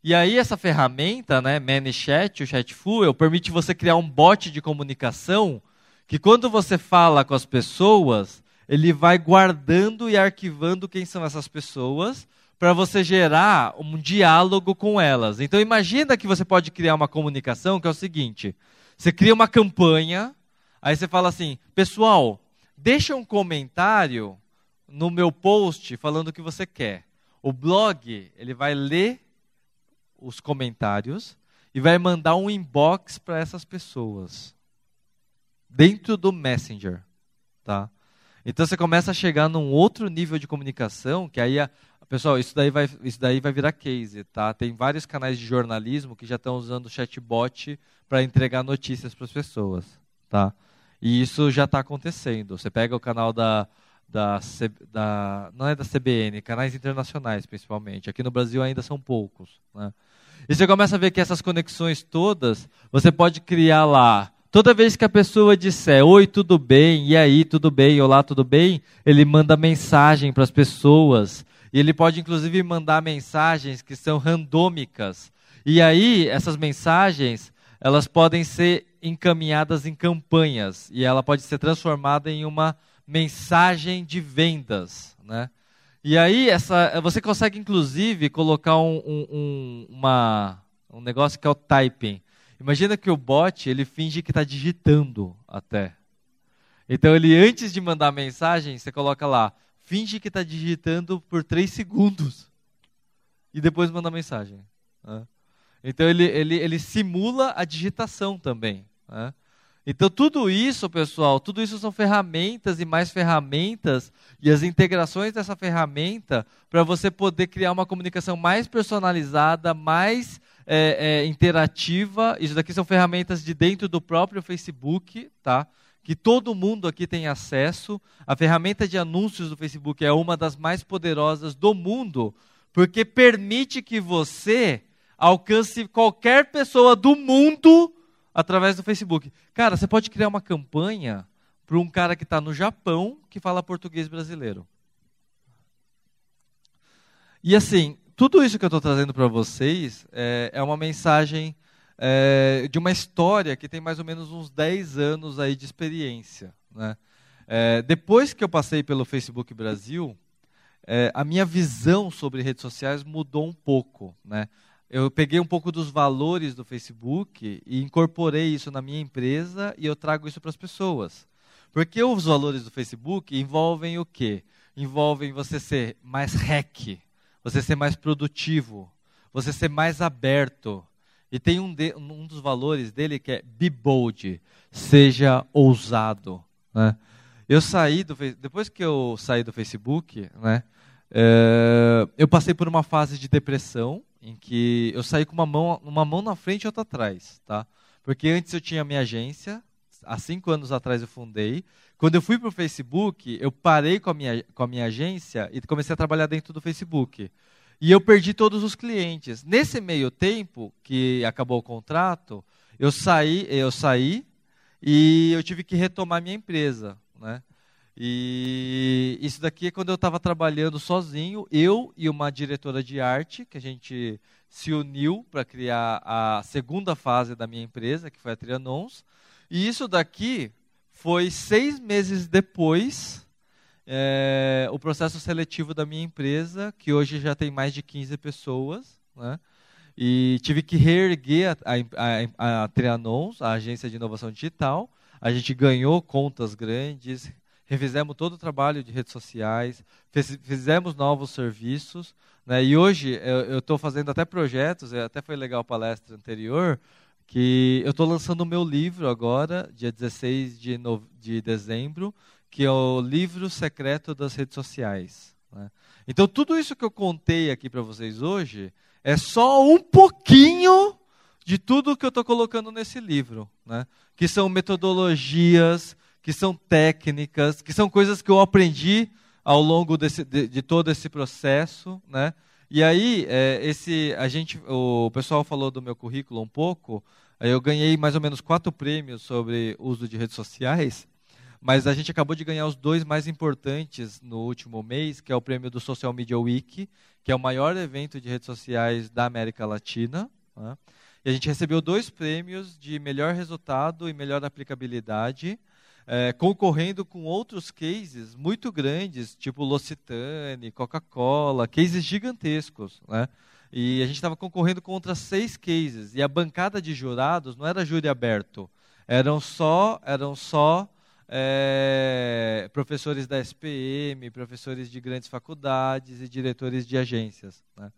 E aí essa ferramenta, né, ManyChat, o Chatfuel, permite você criar um bot de comunicação que quando você fala com as pessoas, ele vai guardando e arquivando quem são essas pessoas para você gerar um diálogo com elas. Então imagina que você pode criar uma comunicação que é o seguinte: você cria uma campanha, aí você fala assim, pessoal, deixa um comentário no meu post falando o que você quer. O blog, ele vai ler os comentários e vai mandar um inbox para essas pessoas dentro do Messenger, tá? Então você começa a chegar num outro nível de comunicação que aí a, pessoal, isso daí vai isso daí vai virar case, tá? Tem vários canais de jornalismo que já estão usando chatbot para entregar notícias para as pessoas, tá? E isso já está acontecendo. Você pega o canal da da, da, não é da CBN, canais internacionais principalmente. Aqui no Brasil ainda são poucos. Né? E você começa a ver que essas conexões todas, você pode criar lá. Toda vez que a pessoa disser oi, tudo bem, e aí, tudo bem, olá, tudo bem, ele manda mensagem para as pessoas. E ele pode inclusive mandar mensagens que são randômicas. E aí, essas mensagens, elas podem ser encaminhadas em campanhas. E ela pode ser transformada em uma mensagem de vendas, né? E aí essa, você consegue inclusive colocar um, um, uma, um negócio que é o typing. Imagina que o bot ele finge que está digitando até. Então ele antes de mandar a mensagem você coloca lá finge que está digitando por 3 segundos e depois manda mensagem. Né? Então ele, ele, ele simula a digitação também. Né? Então, tudo isso, pessoal, tudo isso são ferramentas e mais ferramentas e as integrações dessa ferramenta para você poder criar uma comunicação mais personalizada, mais é, é, interativa. Isso daqui são ferramentas de dentro do próprio Facebook, tá? Que todo mundo aqui tem acesso. A ferramenta de anúncios do Facebook é uma das mais poderosas do mundo, porque permite que você alcance qualquer pessoa do mundo através do Facebook. Cara, você pode criar uma campanha para um cara que está no Japão que fala português brasileiro. E assim, tudo isso que eu estou trazendo para vocês é, é, uma mensagem é, de uma história que tem mais ou menos uns 10 anos aí de experiência. Né? É, depois que eu passei pelo Facebook Brasil, é, a minha visão sobre redes sociais mudou um pouco. Né? eu peguei um pouco dos valores do Facebook e incorporei isso na minha empresa e eu trago isso para as pessoas. Porque os valores do Facebook envolvem o quê? Envolvem você ser mais hack, você ser mais produtivo, você ser mais aberto. E tem um, de, um dos valores dele que é be bold, seja ousado. Né? Eu saí do depois que eu saí do Facebook, né, é, eu passei por uma fase de depressão em que eu saí com uma mão, uma mão na frente e outra atrás, tá? Porque antes eu tinha minha agência, há cinco anos atrás eu fundei. Quando eu fui para o Facebook, eu parei com a, minha, com a minha agência e comecei a trabalhar dentro do Facebook. E eu perdi todos os clientes. Nesse meio tempo, que acabou o contrato, eu saí, eu saí e eu tive que retomar minha empresa, né? E isso daqui é quando eu estava trabalhando sozinho, eu e uma diretora de arte, que a gente se uniu para criar a segunda fase da minha empresa, que foi a Trianons. E isso daqui foi seis meses depois é, o processo seletivo da minha empresa, que hoje já tem mais de 15 pessoas. Né? E tive que reerguer a, a, a, a Trianons, a agência de inovação digital. A gente ganhou contas grandes, revizemos todo o trabalho de redes sociais, fez, fizemos novos serviços, né? e hoje eu estou fazendo até projetos, até foi legal a palestra anterior, que eu estou lançando o meu livro agora, dia 16 de, no, de dezembro, que é o livro secreto das redes sociais. Né? Então tudo isso que eu contei aqui para vocês hoje é só um pouquinho de tudo que eu estou colocando nesse livro, né? que são metodologias, que são técnicas, que são coisas que eu aprendi ao longo desse, de, de, todo esse processo, né? E aí, é, esse, a gente, o pessoal falou do meu currículo um pouco. Eu ganhei mais ou menos quatro prêmios sobre uso de redes sociais, mas a gente acabou de ganhar os dois mais importantes no último mês, que é o prêmio do Social Media Week, que é o maior evento de redes sociais da América Latina. Né? E a gente recebeu dois prêmios de melhor resultado e melhor aplicabilidade é, concorrendo com outros cases muito grandes, tipo L'Occitane, Coca-Cola, cases gigantescos. Né? E a gente estava concorrendo com outras seis cases. E a bancada de jurados não era júri aberto, eram só, eram só é, professores da SPM, professores de grandes faculdades e diretores de agências. Né?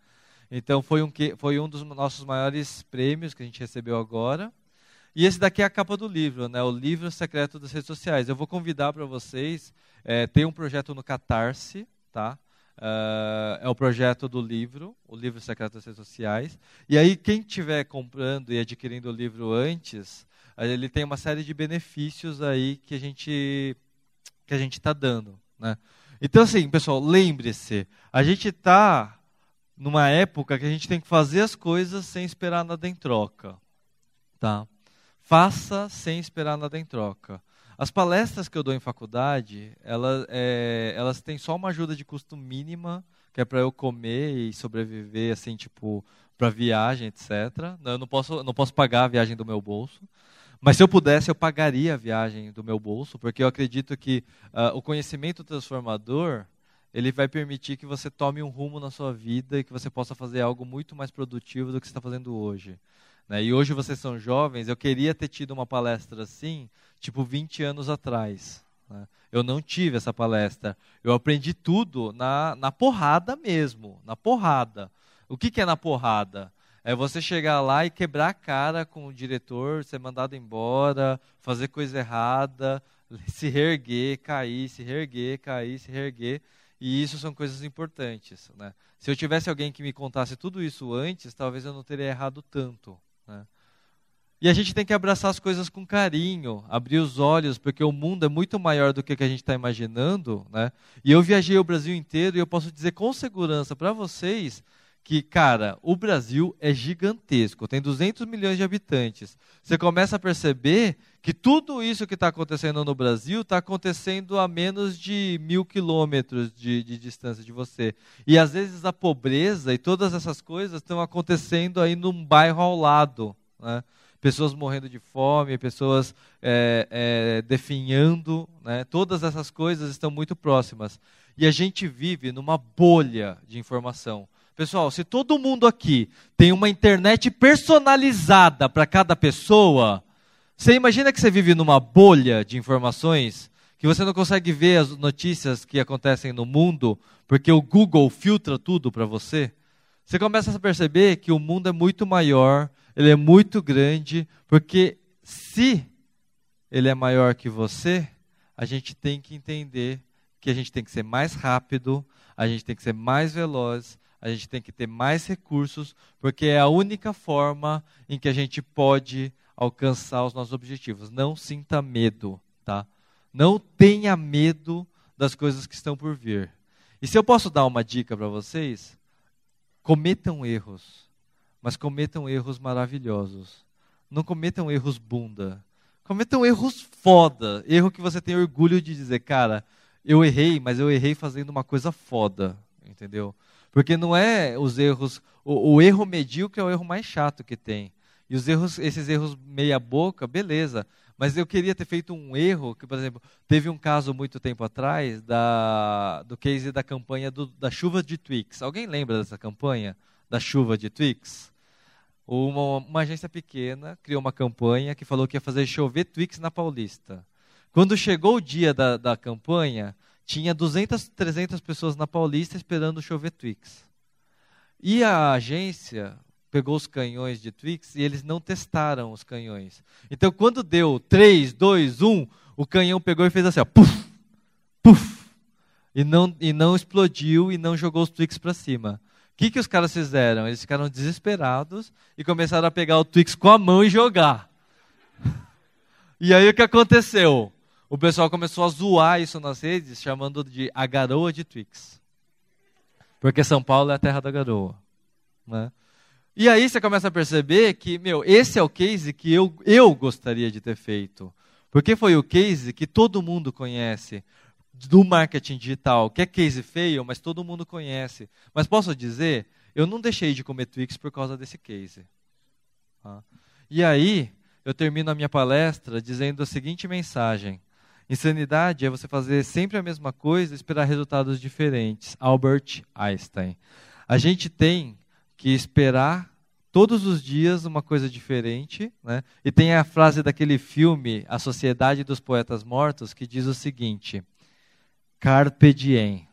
Então foi um, foi um dos nossos maiores prêmios que a gente recebeu agora. E esse daqui é a capa do livro, né? o livro secreto das redes sociais. Eu vou convidar para vocês, é, tem um projeto no Catarse, tá? Uh, é o projeto do livro, o livro secreto das redes sociais. E aí, quem estiver comprando e adquirindo o livro antes, ele tem uma série de benefícios aí que a gente que a gente está dando, né? Então, assim, pessoal, lembre-se, a gente está numa época que a gente tem que fazer as coisas sem esperar nada em troca, tá? Faça sem esperar nada em troca. As palestras que eu dou em faculdade, elas, é, elas têm só uma ajuda de custo mínima, que é para eu comer e sobreviver, assim, tipo, para viagem, etc. Eu não posso, não posso pagar a viagem do meu bolso. Mas se eu pudesse, eu pagaria a viagem do meu bolso, porque eu acredito que uh, o conhecimento transformador ele vai permitir que você tome um rumo na sua vida e que você possa fazer algo muito mais produtivo do que você está fazendo hoje. Né? E hoje vocês são jovens, eu queria ter tido uma palestra assim, tipo 20 anos atrás. Né? Eu não tive essa palestra. Eu aprendi tudo na, na porrada mesmo, na porrada. O que, que é na porrada? É você chegar lá e quebrar a cara com o diretor, ser mandado embora, fazer coisa errada, se reerguer, cair, se reerguer, cair, se reerguer. E isso são coisas importantes. Né? Se eu tivesse alguém que me contasse tudo isso antes, talvez eu não teria errado tanto. Né? E a gente tem que abraçar as coisas com carinho, abrir os olhos, porque o mundo é muito maior do que a gente está imaginando. Né? E eu viajei o Brasil inteiro e eu posso dizer com segurança para vocês que, cara, o Brasil é gigantesco, tem 200 milhões de habitantes. Você começa a perceber que tudo isso que está acontecendo no Brasil está acontecendo a menos de mil quilômetros de, de, distância de você. E às vezes a pobreza e todas essas coisas estão acontecendo aí num bairro ao lado. Né? Pessoas morrendo de fome, pessoas é, é, definhando, né? todas essas coisas estão muito próximas. E a gente vive numa bolha de informação. Pessoal, se todo mundo aqui tem uma internet personalizada para cada pessoa, você imagina que você vive numa bolha de informações que você não consegue ver as notícias que acontecem no mundo porque o Google filtra tudo para você? Você começa a perceber que o mundo é muito maior, ele é muito grande, porque se ele é maior que você, a gente tem que entender que a gente tem que ser mais rápido, a gente tem que ser mais veloz, a gente tem que ter mais recursos, porque é a única forma em que a gente pode alcançar os nossos objetivos. Não sinta medo, tá? Não tenha medo das coisas que estão por vir. E se eu posso dar uma dica para vocês, cometam erros, mas cometam erros maravilhosos. não cometam erros bunda. Cometam erros foda. Erro que você tem orgulho de dizer, cara, eu errei, mas eu errei fazendo uma coisa foda. Entendeu? Porque não é os erros. O, o erro medíocre é o erro mais chato que tem. E os erros, esses erros meia boca, beleza. Mas eu queria ter feito um erro, que, por exemplo, teve um caso muito tempo atrás da, do case da campanha do, da chuva de Twix. Alguém lembra dessa campanha? Da chuva de Twix? Uma, uma agência pequena criou uma campanha que falou que ia fazer chover Twix na Paulista. Quando chegou o dia da, da campanha, tinha 200, 300 pessoas na Paulista esperando chover Twix. E a agência pegou os canhões de Twix e eles não testaram os canhões. Então, quando deu 3, 2, 1, o canhão pegou e fez assim, ó, puf, puf, e não, e não explodiu e não jogou os Twix para cima. O que, que os caras fizeram? Eles ficaram desesperados e começaram a pegar o Twix com a mão e jogar. E aí o que aconteceu? O pessoal começou a zoar isso nas redes, chamando de a garoa de Twix. Porque São Paulo é a terra da garoa. Né? E aí você começa a perceber que, meu, esse é o case que eu, eu gostaria de ter feito. Porque foi o case que todo mundo conhece do marketing digital, que é case feio, mas todo mundo conhece. Mas posso dizer, eu não deixei de comer Twix por causa desse case. Tá? E aí, eu termino a minha palestra dizendo a seguinte mensagem. Insanidade é você fazer sempre a mesma coisa e esperar resultados diferentes. Albert Einstein. A gente tem que esperar todos os dias uma coisa diferente. Né? E tem a frase daquele filme, A Sociedade dos Poetas Mortos, que diz o seguinte: Carpe diem.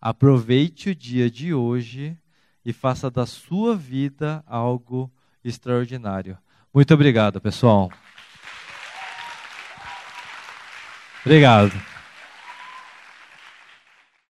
Aproveite o dia de hoje e faça da sua vida algo extraordinário. Muito obrigado, pessoal. Obrigado.